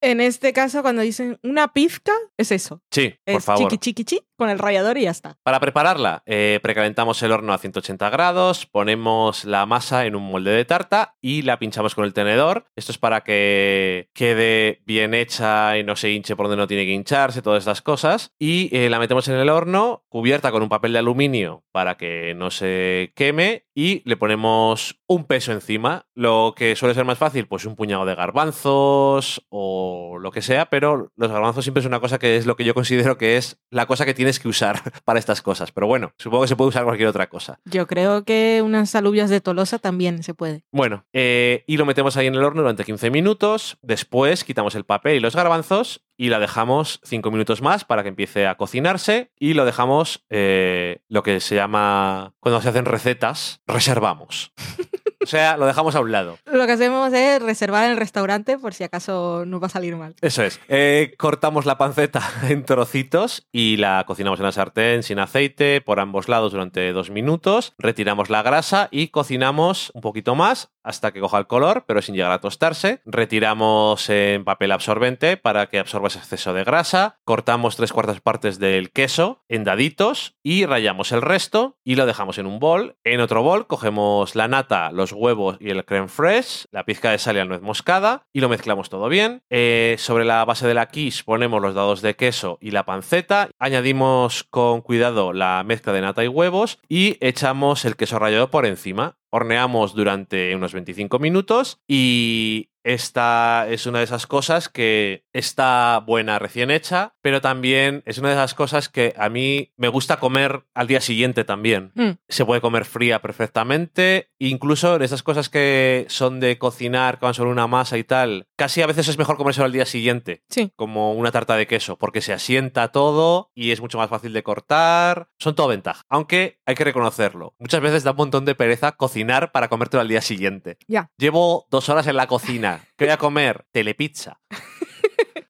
En este caso, cuando dicen una pizca, es eso. Sí, por es favor. chiqui chiqui chi con el rallador y ya está. Para prepararla, eh, precalentamos el horno a 180 grados, ponemos la masa en un molde de tarta y la pinchamos con el tenedor. Esto es para que quede bien hecha y no se hinche por donde no tiene que hincharse, todas estas cosas. Y eh, la metemos en el horno, cubierta con un papel de aluminio para que no se queme y le ponemos un peso encima. Lo que suele ser más fácil, pues un puñado de garbanzos o lo que sea, pero los garbanzos siempre es una cosa que es lo que yo considero que es la cosa que tienes que usar para estas cosas. Pero bueno, supongo que se puede usar cualquier otra cosa. Yo creo que unas alubias de Tolosa también se puede. Bueno, eh, y lo metemos ahí en el horno durante 15 minutos. Después quitamos el papel y los garbanzos y la dejamos 5 minutos más para que empiece a cocinarse. Y lo dejamos eh, lo que se llama, cuando se hacen recetas, reservamos. O sea, lo dejamos a un lado. Lo que hacemos es reservar en el restaurante por si acaso nos va a salir mal. Eso es. Eh, cortamos la panceta en trocitos y la cocinamos en la sartén sin aceite por ambos lados durante dos minutos. Retiramos la grasa y cocinamos un poquito más hasta que coja el color, pero sin llegar a tostarse. Retiramos en papel absorbente para que absorba ese exceso de grasa. Cortamos tres cuartas partes del queso en daditos y rayamos el resto y lo dejamos en un bol. En otro bol cogemos la nata, los huevos y el creme fresh, la pizca de sal y la nuez moscada y lo mezclamos todo bien. Eh, sobre la base de la quiche ponemos los dados de queso y la panceta. Añadimos con cuidado la mezcla de nata y huevos y echamos el queso rallado por encima. Horneamos durante unos 25 minutos y esta es una de esas cosas que está buena recién hecha, pero también es una de esas cosas que a mí me gusta comer al día siguiente también. Mm. Se puede comer fría perfectamente, incluso en esas cosas que son de cocinar, que van sobre una masa y tal, casi a veces es mejor comérselo al día siguiente, Sí. como una tarta de queso, porque se asienta todo y es mucho más fácil de cortar. Son todo ventaja, aunque hay que reconocerlo. Muchas veces da un montón de pereza cocinar para comértelo al día siguiente. Ya. Llevo dos horas en la cocina. ¿Qué voy a comer? Telepizza.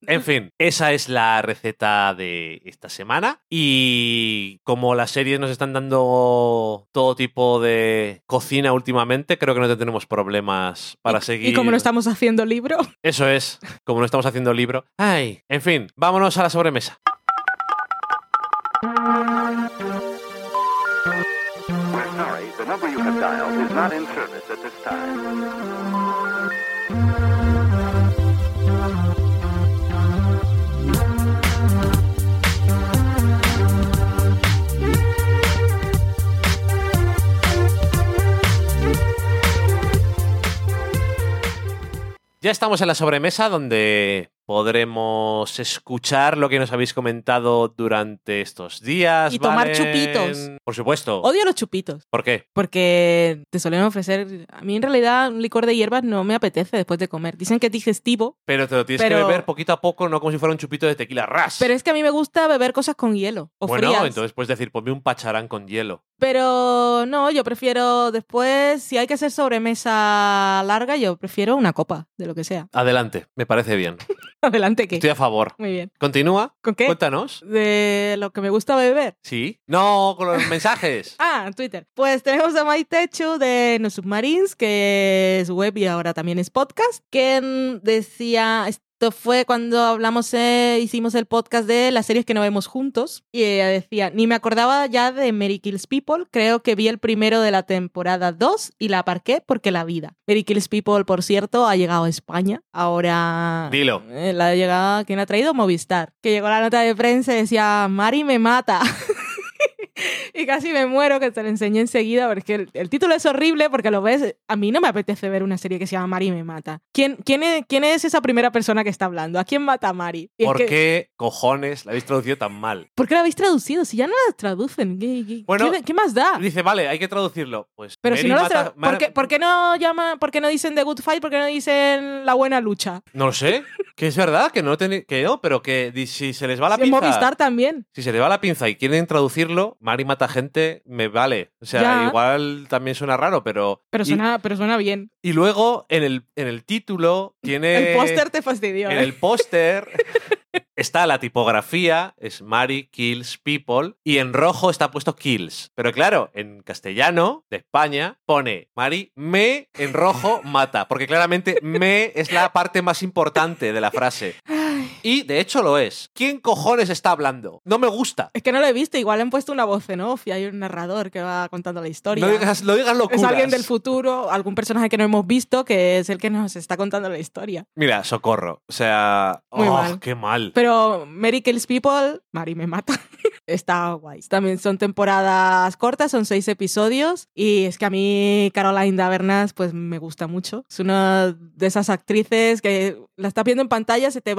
En fin, esa es la receta de esta semana. Y como las series nos están dando todo tipo de cocina últimamente, creo que no tendremos problemas para y, seguir. Y como no estamos haciendo libro, Eso es, como no estamos haciendo libro. Ay, en fin, vámonos a la sobremesa. The number you have dialed is not in service at this time. Ya estamos en la sobremesa donde podremos escuchar lo que nos habéis comentado durante estos días. Y tomar chupitos. Por supuesto. odio los chupitos. ¿Por qué? Porque te suelen ofrecer. A mí, en realidad, un licor de hierbas no me apetece después de comer. Dicen que es digestivo, Pero te lo tienes Pero- que beber poquito a poco, no como si fuera un chupito de tequila ras. pero es que a mí me gusta beber cosas con hielo o bueno, frías. entonces puedes decir, ponme un pacharán con hielo. Pero no, yo prefiero después, si hay que hacer sobremesa larga, yo prefiero una copa de lo que sea. Adelante, me parece bien. Adelante, que. Estoy a favor. Muy bien. Continúa, ¿Con qué? cuéntanos. De lo que me gusta beber. ¿Sí? No, con los mensajes. Ah, Twitter. Pues tenemos a Mike Techo de No Submarines, que es web y ahora también es podcast, que decía, esto fue cuando hablamos, eh, hicimos el podcast de las series que no vemos juntos, y ella decía, ni me acordaba ya de Mary Kills People, creo que vi el primero de la temporada 2 y la aparqué porque la vida. Mary Kills People, por cierto, ha llegado a España, ahora... Dilo. Eh, La llegada, ¿quién ha traído? Movistar. Que llegó la nota de prensa y decía, Mari me mata. y casi me muero que te lo enseñé enseguida porque el, el título es horrible porque lo ves. A mí no me apetece ver una serie que se llama Mari me mata. ¿Quién, quién, es, quién es esa primera persona que está hablando? ¿A quién mata a Mari? Y es ¿Por que- qué cojones la habéis traducido tan mal? ¿Por qué la habéis traducido? Si ya no la traducen. ¿Qué, qué- Bueno, qué- qué más da? Dice, vale, hay que traducirlo. Pues Pero si no mata- ¿por, qué, ma- por qué no llama, por qué no dicen The Good Fight? ¿Por qué no dicen La Buena Lucha? No lo sé. Que es verdad, que no teni- que no, pero que si se les va la pinza. Movistar también. Si se les va la pinza y quieren traducirlo, Mari mata gente, me vale. O sea, Ya. igual también suena raro, pero. Pero y- suena, pero suena bien. Y, luego en el, en el título tiene. el póster te fastidió. En ¿eh? el póster está la tipografía, es Mary kills people, y en rojo está puesto kills. Pero claro, en castellano de España pone Mary me en rojo mata, porque claramente me es la parte más importante de la frase. Y de hecho lo es. ¿Quién cojones está hablando? No me gusta. Es que no lo he visto, igual han puesto una voz en off y hay un narrador que va contando la historia. No digas, no digas locuras. es alguien del futuro, algún personaje que no hemos visto, que es el que nos está contando la historia. Mira, socorro. O sea, Muy oh, mal. qué mal. Pero Mary Kills People, Mary me mata. Está guay. También son temporadas cortas, son seis episodios. Y es que a mí Caroline Davernas pues me gusta mucho. Es una de esas actrices que la estás viendo en pantalla, se te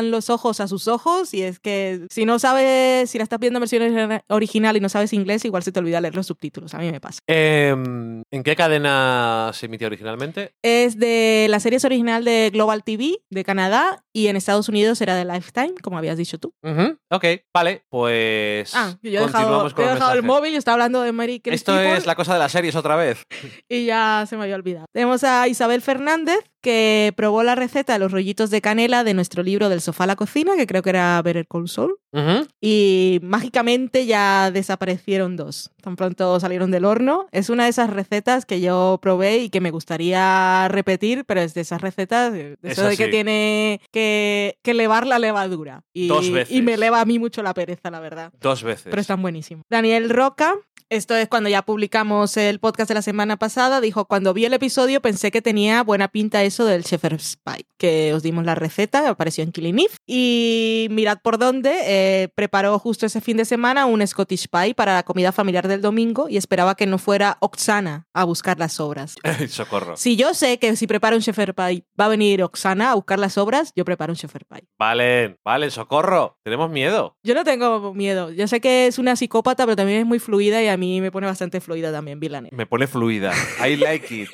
van los ojos a sus ojos. Y es que si no sabes, si la estás viendo en versión original y no sabes inglés, igual se te olvida leer los subtítulos. A mí me pasa. Em, ¿En qué cadena se emitió originalmente? Es de la serie es original de Global TV de Canadá y en Estados Unidos era de Lifetime, como habías dicho tú. Ujú, Ok, vale, pues Ah, yo he dejado, continuamos con he los dejado el móvil y estaba hablando de Mary Kills Esto People es la cosa de las series otra vez. y ya se me había olvidado. Tenemos a Isabel Fernández que probó la receta de los rollitos de canela de nuestro libro del sofá a la cocina, que creo que era Better Call Saul. Ujú. Y mágicamente ya desaparecieron dos. Tan pronto salieron del horno. Es una de esas recetas que yo probé y que me gustaría repetir, pero es de esas recetas, de Es eso de que tiene que, que elevar la levadura. Y, Dos veces. y me eleva a mí mucho la pereza, la verdad. Dos veces. Pero están buenísimos. Daniel Roca, esto es cuando ya publicamos el podcast de la semana pasada, dijo, cuando vi el episodio pensé que tenía buena pinta eso del Shepherd's Pie, que os dimos la receta, apareció en Killing Eve, y mirad por dónde, eh, preparó justo ese fin de semana un Scottish Pie para la comida familiar del domingo y esperaba que no fuera Oksana a buscar las obras. Socorro. Si yo sé que si preparo un Shepherd's Pie va a venir Oksana a buscar las obras, yo preparo un Shepherd's Pie. Vale, vale, socorro. Tenemos miedo. Yo no tengo miedo. Yo sé que es una psicópata, pero también es muy fluida y a mí me pone bastante fluida también, Villanelle. Me pone fluida. I like it.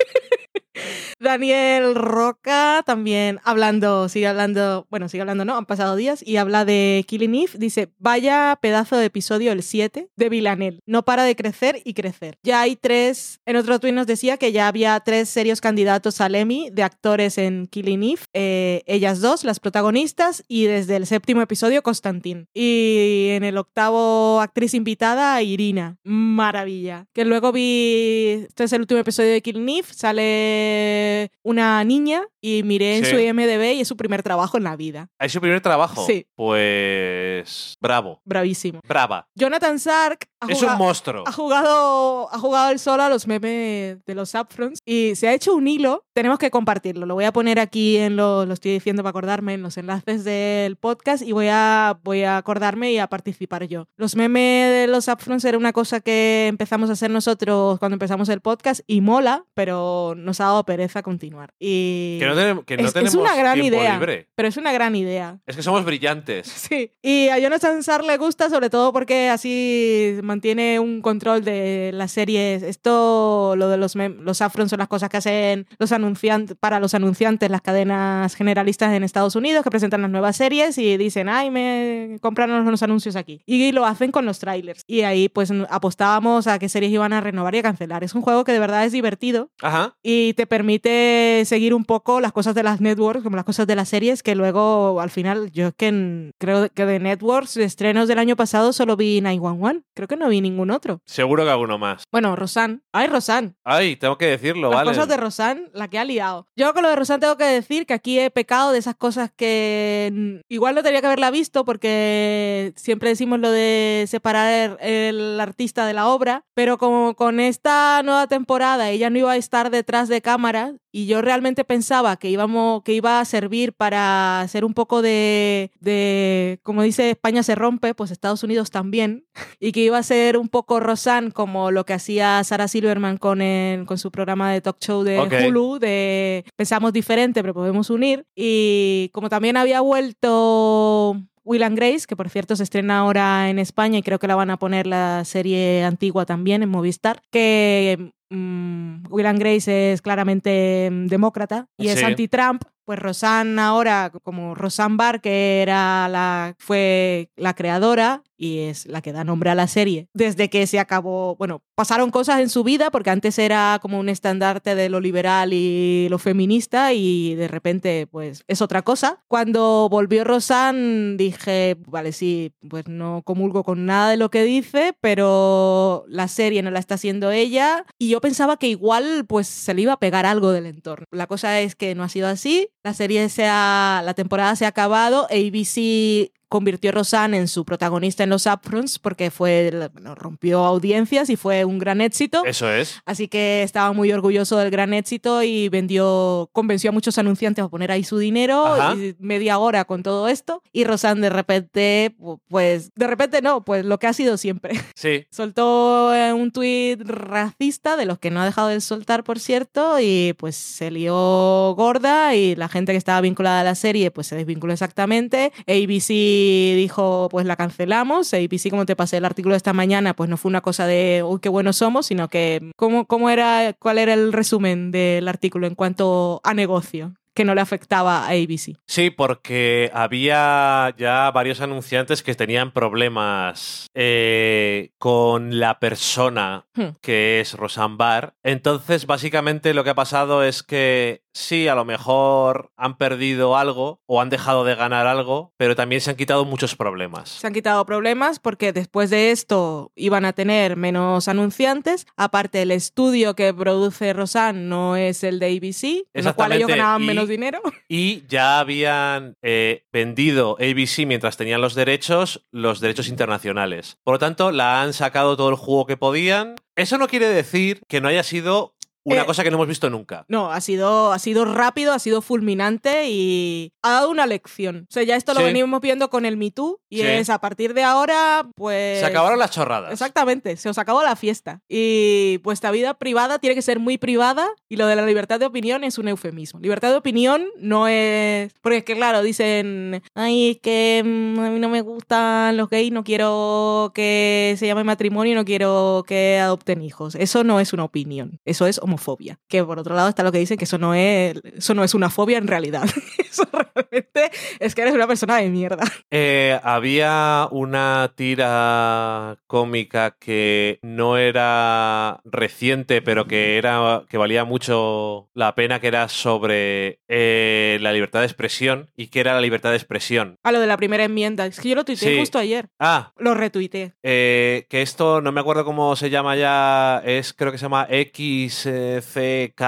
Daniel Roca también hablando, sigue hablando, bueno, sigue hablando, no, han pasado días y habla de Killing Eve. Dice, vaya pedazo de episodio el 7 de Villanelle. No para de crecer y crecer. Ya hay tres, en otro tweet nos decía que ya había tres serios candidatos al Emmy de actores en Killing Eve. Eh, ellas dos, las protagonistas, y desde el séptimo episodio, Constantin. Y en el octavo, actriz invitada, Irina. Maravilla. Que luego vi, este es el último episodio de Killing Eve, sale una niña y miré en Sí. su IMDB y es su primer trabajo en la vida. ¿Es su primer trabajo? Sí. Pues. Bravo. Bravísimo. Brava. Jonathan Sark ha Es un monstruo. ha jugado, ha jugado él solo a los memes de los Upfronts y se ha hecho un hilo. Tenemos que compartirlo. Lo voy a poner aquí en lo, lo estoy diciendo para acordarme en los enlaces del podcast y voy a, voy a acordarme y a participar yo. Los memes de los Upfronts era una cosa que empezamos a hacer nosotros cuando empezamos el podcast y mola, pero nos ha dado pereza continuar. Y Que no, tenemos- que no es, una gran idea. libre. Pero es una gran idea. Es que somos brillantes. Sí, y a Jonathan Sar le gusta sobre todo porque así mantiene un control de las series. Esto, lo de los, los afrons son las cosas que hacen los anunciantes, para los anunciantes, las cadenas generalistas en Estados Unidos que presentan las nuevas series y dicen, ay, me compraron los anuncios aquí. Y lo hacen con los trailers. Y ahí pues apostábamos a qué series iban a renovar y a cancelar. Es un juego que de verdad es divertido Ajá. y te permite seguir un poco las cosas de las networks, como las cosas de las series, que luego al final, yo es que en- creo que de networks, de estrenos del año pasado, solo vi 911. Creo que no vi ningún otro. Seguro que alguno más. Bueno, Rosanne. Ay, Rosanne. Ay, tengo que decirlo, Las vale. cosas de Rosanne, la que ha liado. Yo con lo de Rosanne tengo que decir que aquí he pecado de esas cosas que igual no tenía que haberla visto porque siempre decimos lo de separar el, el artista de la obra, pero como con esta nueva temporada ella no iba a estar detrás de cámara y yo realmente pensaba que íbamos que iba a servir para hacer un poco de, de como dice España se rompe, pues Estados Unidos también y que iba a ser un poco Rosanne como lo que hacía Sarah Silverman con, el- con su programa de talk show de Ok. Hulu, de pensamos diferente pero podemos unir. Y como también había vuelto Will and Grace, que por cierto se estrena ahora en España y creo que la van a poner la serie antigua también en Movistar, que mm, Will and Grace es claramente mm, demócrata y es anti-Trump, pues Roseanne ahora, como Roseanne Barr, que era la, fue la creadora y es la que da nombre a la serie, desde que se acabó, bueno, pasaron cosas en su vida, porque antes era como un estandarte de lo liberal y lo feminista y de repente pues es otra cosa. Cuando volvió Roseanne dije, vale, sí, pues no comulgo con nada de lo que dice, pero la serie no la está haciendo ella. Y yo pensaba que igual pues se le iba a pegar algo del entorno. La cosa es que no ha sido así, la serie se ha, la temporada se ha acabado, ABC convirtió a Roseanne en su protagonista en los upfronts porque fue, bueno, rompió audiencias y fue un gran éxito. Eso es. Así que estaba muy orgulloso del gran éxito y vendió, convenció a muchos anunciantes a poner ahí su dinero Ajá. y media hora con todo esto. Y Roseanne de repente, pu- pues, de repente no, pues lo que ha sido siempre. Sí. Soltó eh, un tuit racista, de los que no ha dejado de soltar, por cierto, y pues se lió gorda y la gente que estaba vinculada a la serie pues se desvinculó exactamente. ABC dijo pues la cancelamos. ABC, como te pasé el artículo de esta mañana, pues no fue una cosa de uy, qué buenos somos, sino que ¿cómo, cómo era, cuál era el resumen del artículo en cuanto a negocio que no le afectaba a ABC. Sí, porque había ya varios anunciantes que tenían problemas eh, con la persona Hmm. que es Roseanne Barr. Entonces, básicamente lo que ha pasado es que sí, a lo mejor han perdido algo o han dejado de ganar algo, pero también se han quitado muchos problemas. Se han quitado problemas porque después de esto iban a tener menos anunciantes. Aparte, el estudio que produce Rosanne no es el de ABC, con lo cual ellos ganaban y- menos dinero. Y ya habían eh, vendido ABC mientras tenían los derechos, los derechos internacionales. Por lo tanto, la han sacado todo el jugo que podían. Eso no quiere decir que no haya sido una Eh, cosa que no hemos visto nunca. No, ha sido, ha sido rápido, ha sido fulminante y ha dado una lección. O sea, ya esto lo Sí. venimos viendo con el Me Too y Sí. es a partir de ahora, pues... Se acabaron las chorradas. Exactamente, se os acabó la fiesta. Y vuestra vida privada tiene que ser muy privada y lo de la libertad de opinión es un eufemismo. Libertad de opinión no es... Porque es que, claro, dicen, ay, es que mm, a mí no me gustan los gays, no quiero que se llame matrimonio, no quiero que adopten hijos. Eso no es una opinión, eso es homofobia. Que por otro lado está lo que dicen que eso no es, eso no es una fobia en realidad. eso realmente es que eres una persona de mierda. Eh, había una tira cómica que no era reciente, pero que era que valía mucho la pena, que era sobre eh, la libertad de expresión y que era la libertad de expresión. A lo de la primera enmienda, es que yo lo tuiteé Sí. justo ayer. Ah, Lo retuiteé. eh, que esto no me acuerdo cómo se llama ya, es creo que se llama XCK,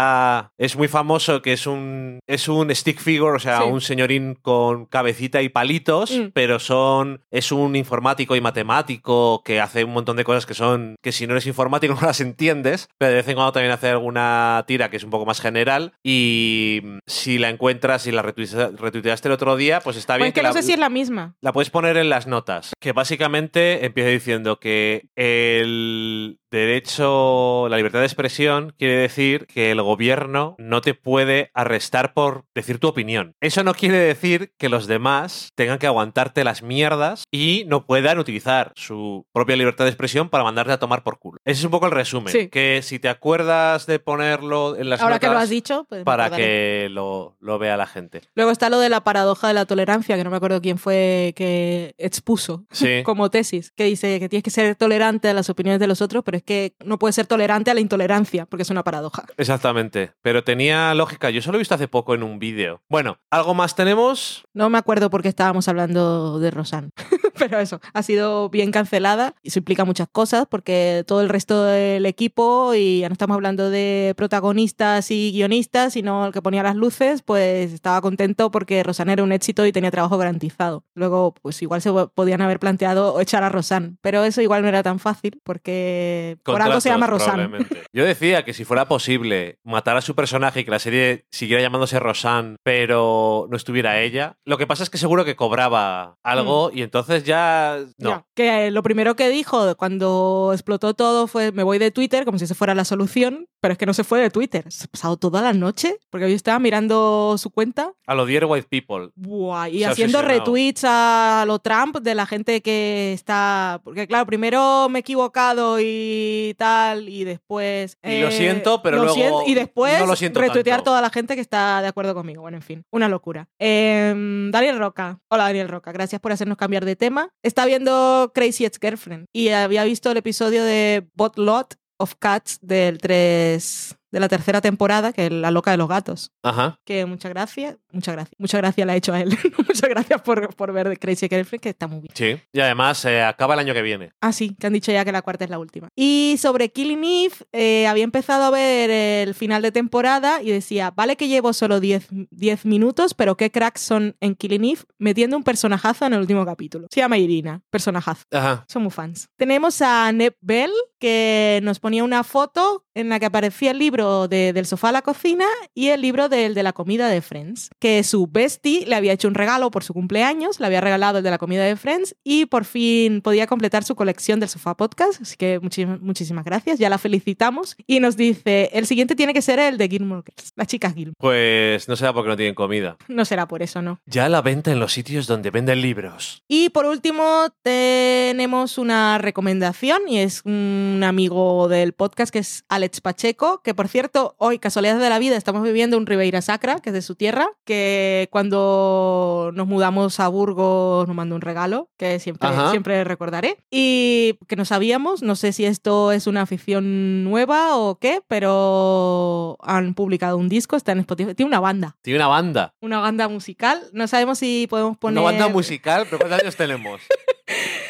es muy famoso, que es un es un stick figure, o sea, Sí. un señorín con cabecita y palitos, Mm. pero son es un informático y matemático que hace un montón de cosas que son que si no eres informático no las entiendes, pero de vez en cuando también hace alguna tira que es un poco más general y mm, si la encuentras y la retuitea- retuiteaste el otro día, pues está Pues bien es que la- no sé si es la misma. la puedes poner en las notas, que básicamente empieza diciendo que el derecho, la libertad de expresión quiere decir que el gobierno no te puede arrestar por decir tu opinión. Eso no quiere decir que los demás tengan que aguantarte las mierdas y no puedan utilizar su propia libertad de expresión para mandarte a tomar por culo. Ese es un poco el resumen. Sí. Que si te acuerdas de ponerlo en las Ahora que lo has dicho, pues para que lo, lo vea la gente. Luego está lo de la paradoja de la tolerancia, que no me acuerdo quién fue que expuso Sí. como tesis, que dice que tienes que ser tolerante a las opiniones de los otros, pero es que no puedes ser tolerante a la intolerancia, porque es una paradoja. Exactamente, pero tenía lógica. Yo solo he visto hace poco en un vídeo. Bueno, ¿algo más tenemos? No me acuerdo por qué estábamos hablando de Rosanne. Pero eso, ha sido bien cancelada y eso implica muchas cosas porque todo el resto del equipo, y ya no estamos hablando de protagonistas y guionistas, sino el que ponía las luces, pues estaba contento porque Rosanne era un éxito y tenía trabajo garantizado. Luego, pues igual se podían haber planteado echar a Rosanne, pero eso igual no era tan fácil porque por algo se llama Rosanne. Yo decía que si fuera posible matar a su personaje y que la serie siguiera llamándose Rosanne, pero no estuviera ella, lo que pasa es que seguro que cobraba algo y entonces ya. No. Ya, Que eh, lo primero que dijo cuando explotó todo fue me voy de Twitter, como si esa fuera la solución, pero es que no se fue de Twitter. Se ha pasado toda la noche, porque hoy estaba mirando su cuenta A lo Dear White People. buah, y Se haciendo retweets a lo Trump de la gente que está... Porque claro, primero me he equivocado y tal, y después... Y lo eh, siento, pero lo luego siento, y después no lo siento retuitear tanto. toda la gente que está de acuerdo conmigo. Bueno, en fin, una locura. Eh, Daniel Roca. Hola, Daniel Roca. Gracias por hacernos cambiar de tema. Está viendo Crazy Ex-Girlfriend y había visto el episodio de Bot Lot of Cats del 3 de la tercera temporada, que es La Loca de los Gatos. Ajá. Que muchas gracias, muchas gracias, muchas gracias le ha hecho a él. muchas gracias por, por ver Crazy Ex-Girlfriend, que está muy bien. Sí. Y además eh, acaba el año que viene. Ah, sí, que han dicho ya que la cuarta es la última. Y sobre Killing Eve, eh, había empezado a ver el final de temporada y decía, vale que llevo solo 10 10 minutos, pero qué cracks son en Killing Eve metiendo un personajazo en el último capítulo. Se llama Irina, personajazo. Ajá. Somos fans. Tenemos a Neb Bell, que nos ponía una foto en la que aparecía el libro de Del sofá a la cocina y el libro del de la comida de Friends, que su bestie le había hecho un regalo por su cumpleaños, le había regalado el de la comida de Friends y por fin podía completar su colección del sofá podcast, así que muchísimas, muchísimas gracias, ya la felicitamos y nos dice, el siguiente tiene que ser el de Gilmore Girls, las chicas Gilmore. Pues no será porque no tienen comida. No será por eso, ¿no? Ya la venta en los sitios donde venden libros. Y por último, tenemos una recomendación y es un amigo del podcast que es Alex Pacheco, que por cierto, hoy, casualidad de la vida, estamos viviendo un Ribeira Sacra, que es de su tierra, que cuando nos mudamos a Burgos nos mandó un regalo, que siempre, Ajá. siempre recordaré. Y que no sabíamos, no sé si esto es una afición nueva o qué, pero han publicado un disco, está en Spotify, tiene una banda, Tiene una banda. una banda musical, no sabemos si podemos poner... Una banda musical, pero ¿cuántos años tenemos?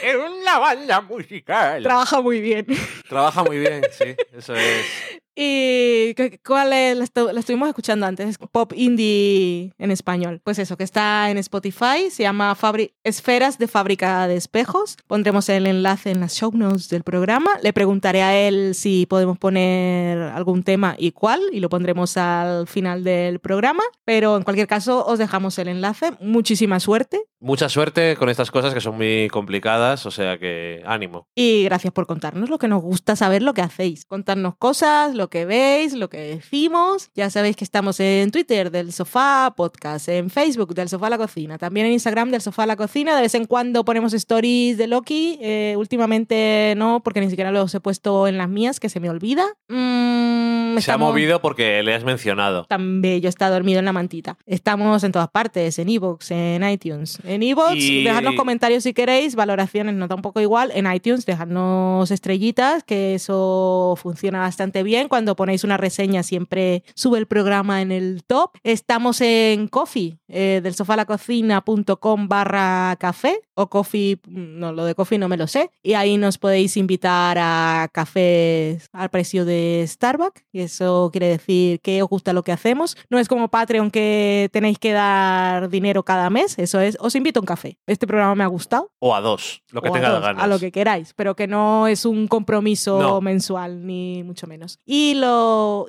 Es una banda musical. Trabaja muy bien. Trabaja muy bien, sí. Eso es. ¿Y cuál es? La, estu- la estuvimos escuchando antes, pop indie en español. Pues eso, que está en Spotify, se llama Fabri- Esferas de Fábrica de Espejos. Pondremos el enlace en las show notes del programa. Le preguntaré a él si podemos poner algún tema y cuál, y lo pondremos al final del programa. Pero en cualquier caso, os dejamos el enlace. Muchísima suerte Mucha suerte con estas cosas que son muy complicadas, o sea que ánimo. Y gracias por contarnos lo que nos gusta saber lo que hacéis. Contarnos cosas, lo que veis, lo que decimos. Ya sabéis que estamos en Twitter del Sofá Podcast, en Facebook del Sofá a la Cocina, también en Instagram del Sofá a la Cocina. De vez en cuando ponemos stories de Loki. Eh, últimamente no, porque ni siquiera los he puesto en las mías, que se me olvida. Mm, Se ha movido porque le has mencionado. tan bello, está dormido en la mantita. Estamos en todas partes, en iVoox, en iTunes. En iVoox, Y- dejadnos comentarios si queréis, valoraciones no tampoco igual. En iTunes, dejadnos estrellitas, que eso funciona bastante bien. Cuando ponéis una reseña siempre sube el programa en el top. Estamos en Coffee, eh, del sofalacocina.com barra café o coffee, no, lo de coffee no me lo sé. Y ahí nos podéis invitar a cafés al precio de Starbucks. Y eso quiere decir que os gusta lo que hacemos. No es como Patreon que tenéis que dar dinero cada mes. Eso es, os invito a un café. Este programa me ha gustado. O a dos, lo que dos, ganas. A lo que queráis, pero que no es un compromiso No. mensual, ni mucho menos. Y,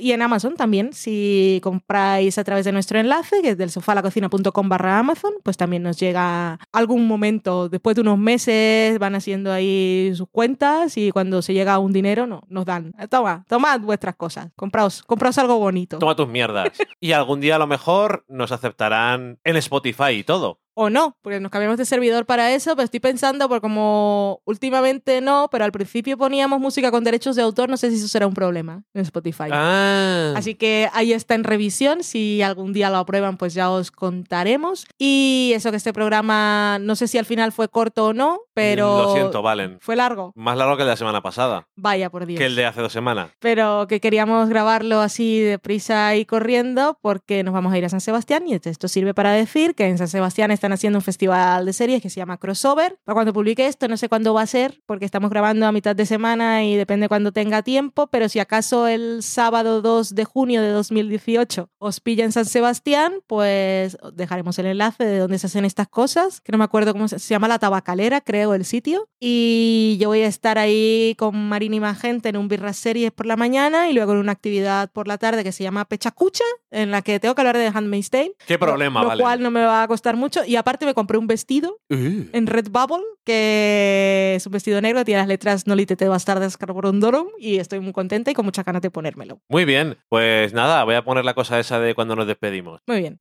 y en Amazon también, si compráis a través de nuestro enlace, que es del sofalacocina.com barra Amazon, pues también nos llega algún momento, después de unos meses, van haciendo ahí sus cuentas y cuando se llega a un dinero, no, nos dan. Toma, tomad vuestras cosas, compraos, compraos algo bonito. Toma tus mierdas. y algún día a lo mejor nos aceptarán en Spotify y todo. O no, porque nos cambiamos de servidor para eso, pero estoy pensando, porque como últimamente no, pero al principio poníamos música con derechos de autor, no sé si eso será un problema en Spotify. Ah. Así que ahí está en revisión, si algún día lo aprueban, pues ya os contaremos. Y eso que este programa, no sé si al final fue corto o no, pero... Lo siento, Valen. Fue largo. Más largo que el de la semana pasada. Vaya, por Dios. Que el de hace dos semanas. Pero que queríamos grabarlo así deprisa y corriendo porque nos vamos a ir a San Sebastián y esto sirve para decir que en San Sebastián están haciendo un festival de series que se llama Crossover. Para cuando publique esto, no sé cuándo va a ser porque estamos grabando a mitad de semana y depende cuando tenga tiempo, pero si acaso el sábado 2 de junio de 2018 os pilla en San Sebastián, pues os dejaremos el enlace de dónde se hacen estas cosas, que no me acuerdo cómo se, se llama, la tabacalera, creo, el sitio. Y yo voy a estar ahí con Marín y Magente en un birra series por la mañana y luego en una actividad por la tarde que se llama Pechacucha, en la que tengo que hablar de Handmaid's Tale. ¿Qué problema, lo, lo Valen? cual no me va a costar mucho y aparte me compré un vestido en Redbubble, que es un vestido negro, tiene las letras Nolitete Bastardas Carborundorum y estoy muy contenta y con mucha ganas de ponérmelo. Muy bien, pues nada, voy a poner la cosa esa de cuando nos despedimos. Muy bien.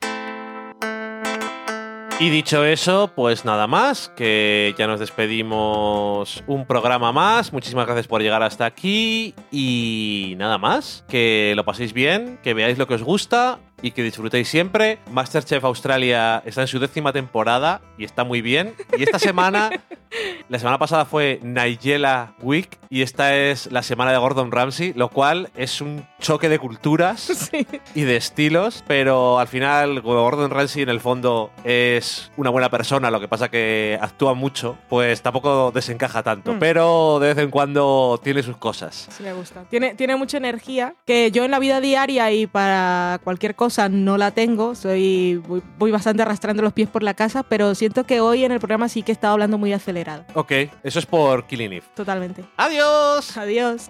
Y dicho eso, pues nada más, que ya nos despedimos un programa más. Muchísimas gracias por llegar hasta aquí y nada más, que lo paséis bien, que veáis lo que os gusta y que disfrutéis siempre. Masterchef Australia está en su décima temporada y está muy bien. Y esta semana, la semana pasada fue Nigella Week y esta es la semana de Gordon Ramsay, lo cual es un choque de culturas Sí. y de estilos, pero al final Gordon Ramsay en el fondo es una buena persona, lo que pasa que actúa mucho, pues tampoco desencaja tanto, Mm. pero de vez en cuando tiene sus cosas. Sí, me gusta. Tiene, tiene mucha energía que yo en la vida diaria y para cualquier cosa no la tengo. Soy voy, voy bastante arrastrando los pies por la casa, pero siento que hoy en el programa sí que he estado hablando muy acelerado. Ok, eso es por Killing Eve. Totalmente. ¡Adiós! Adiós.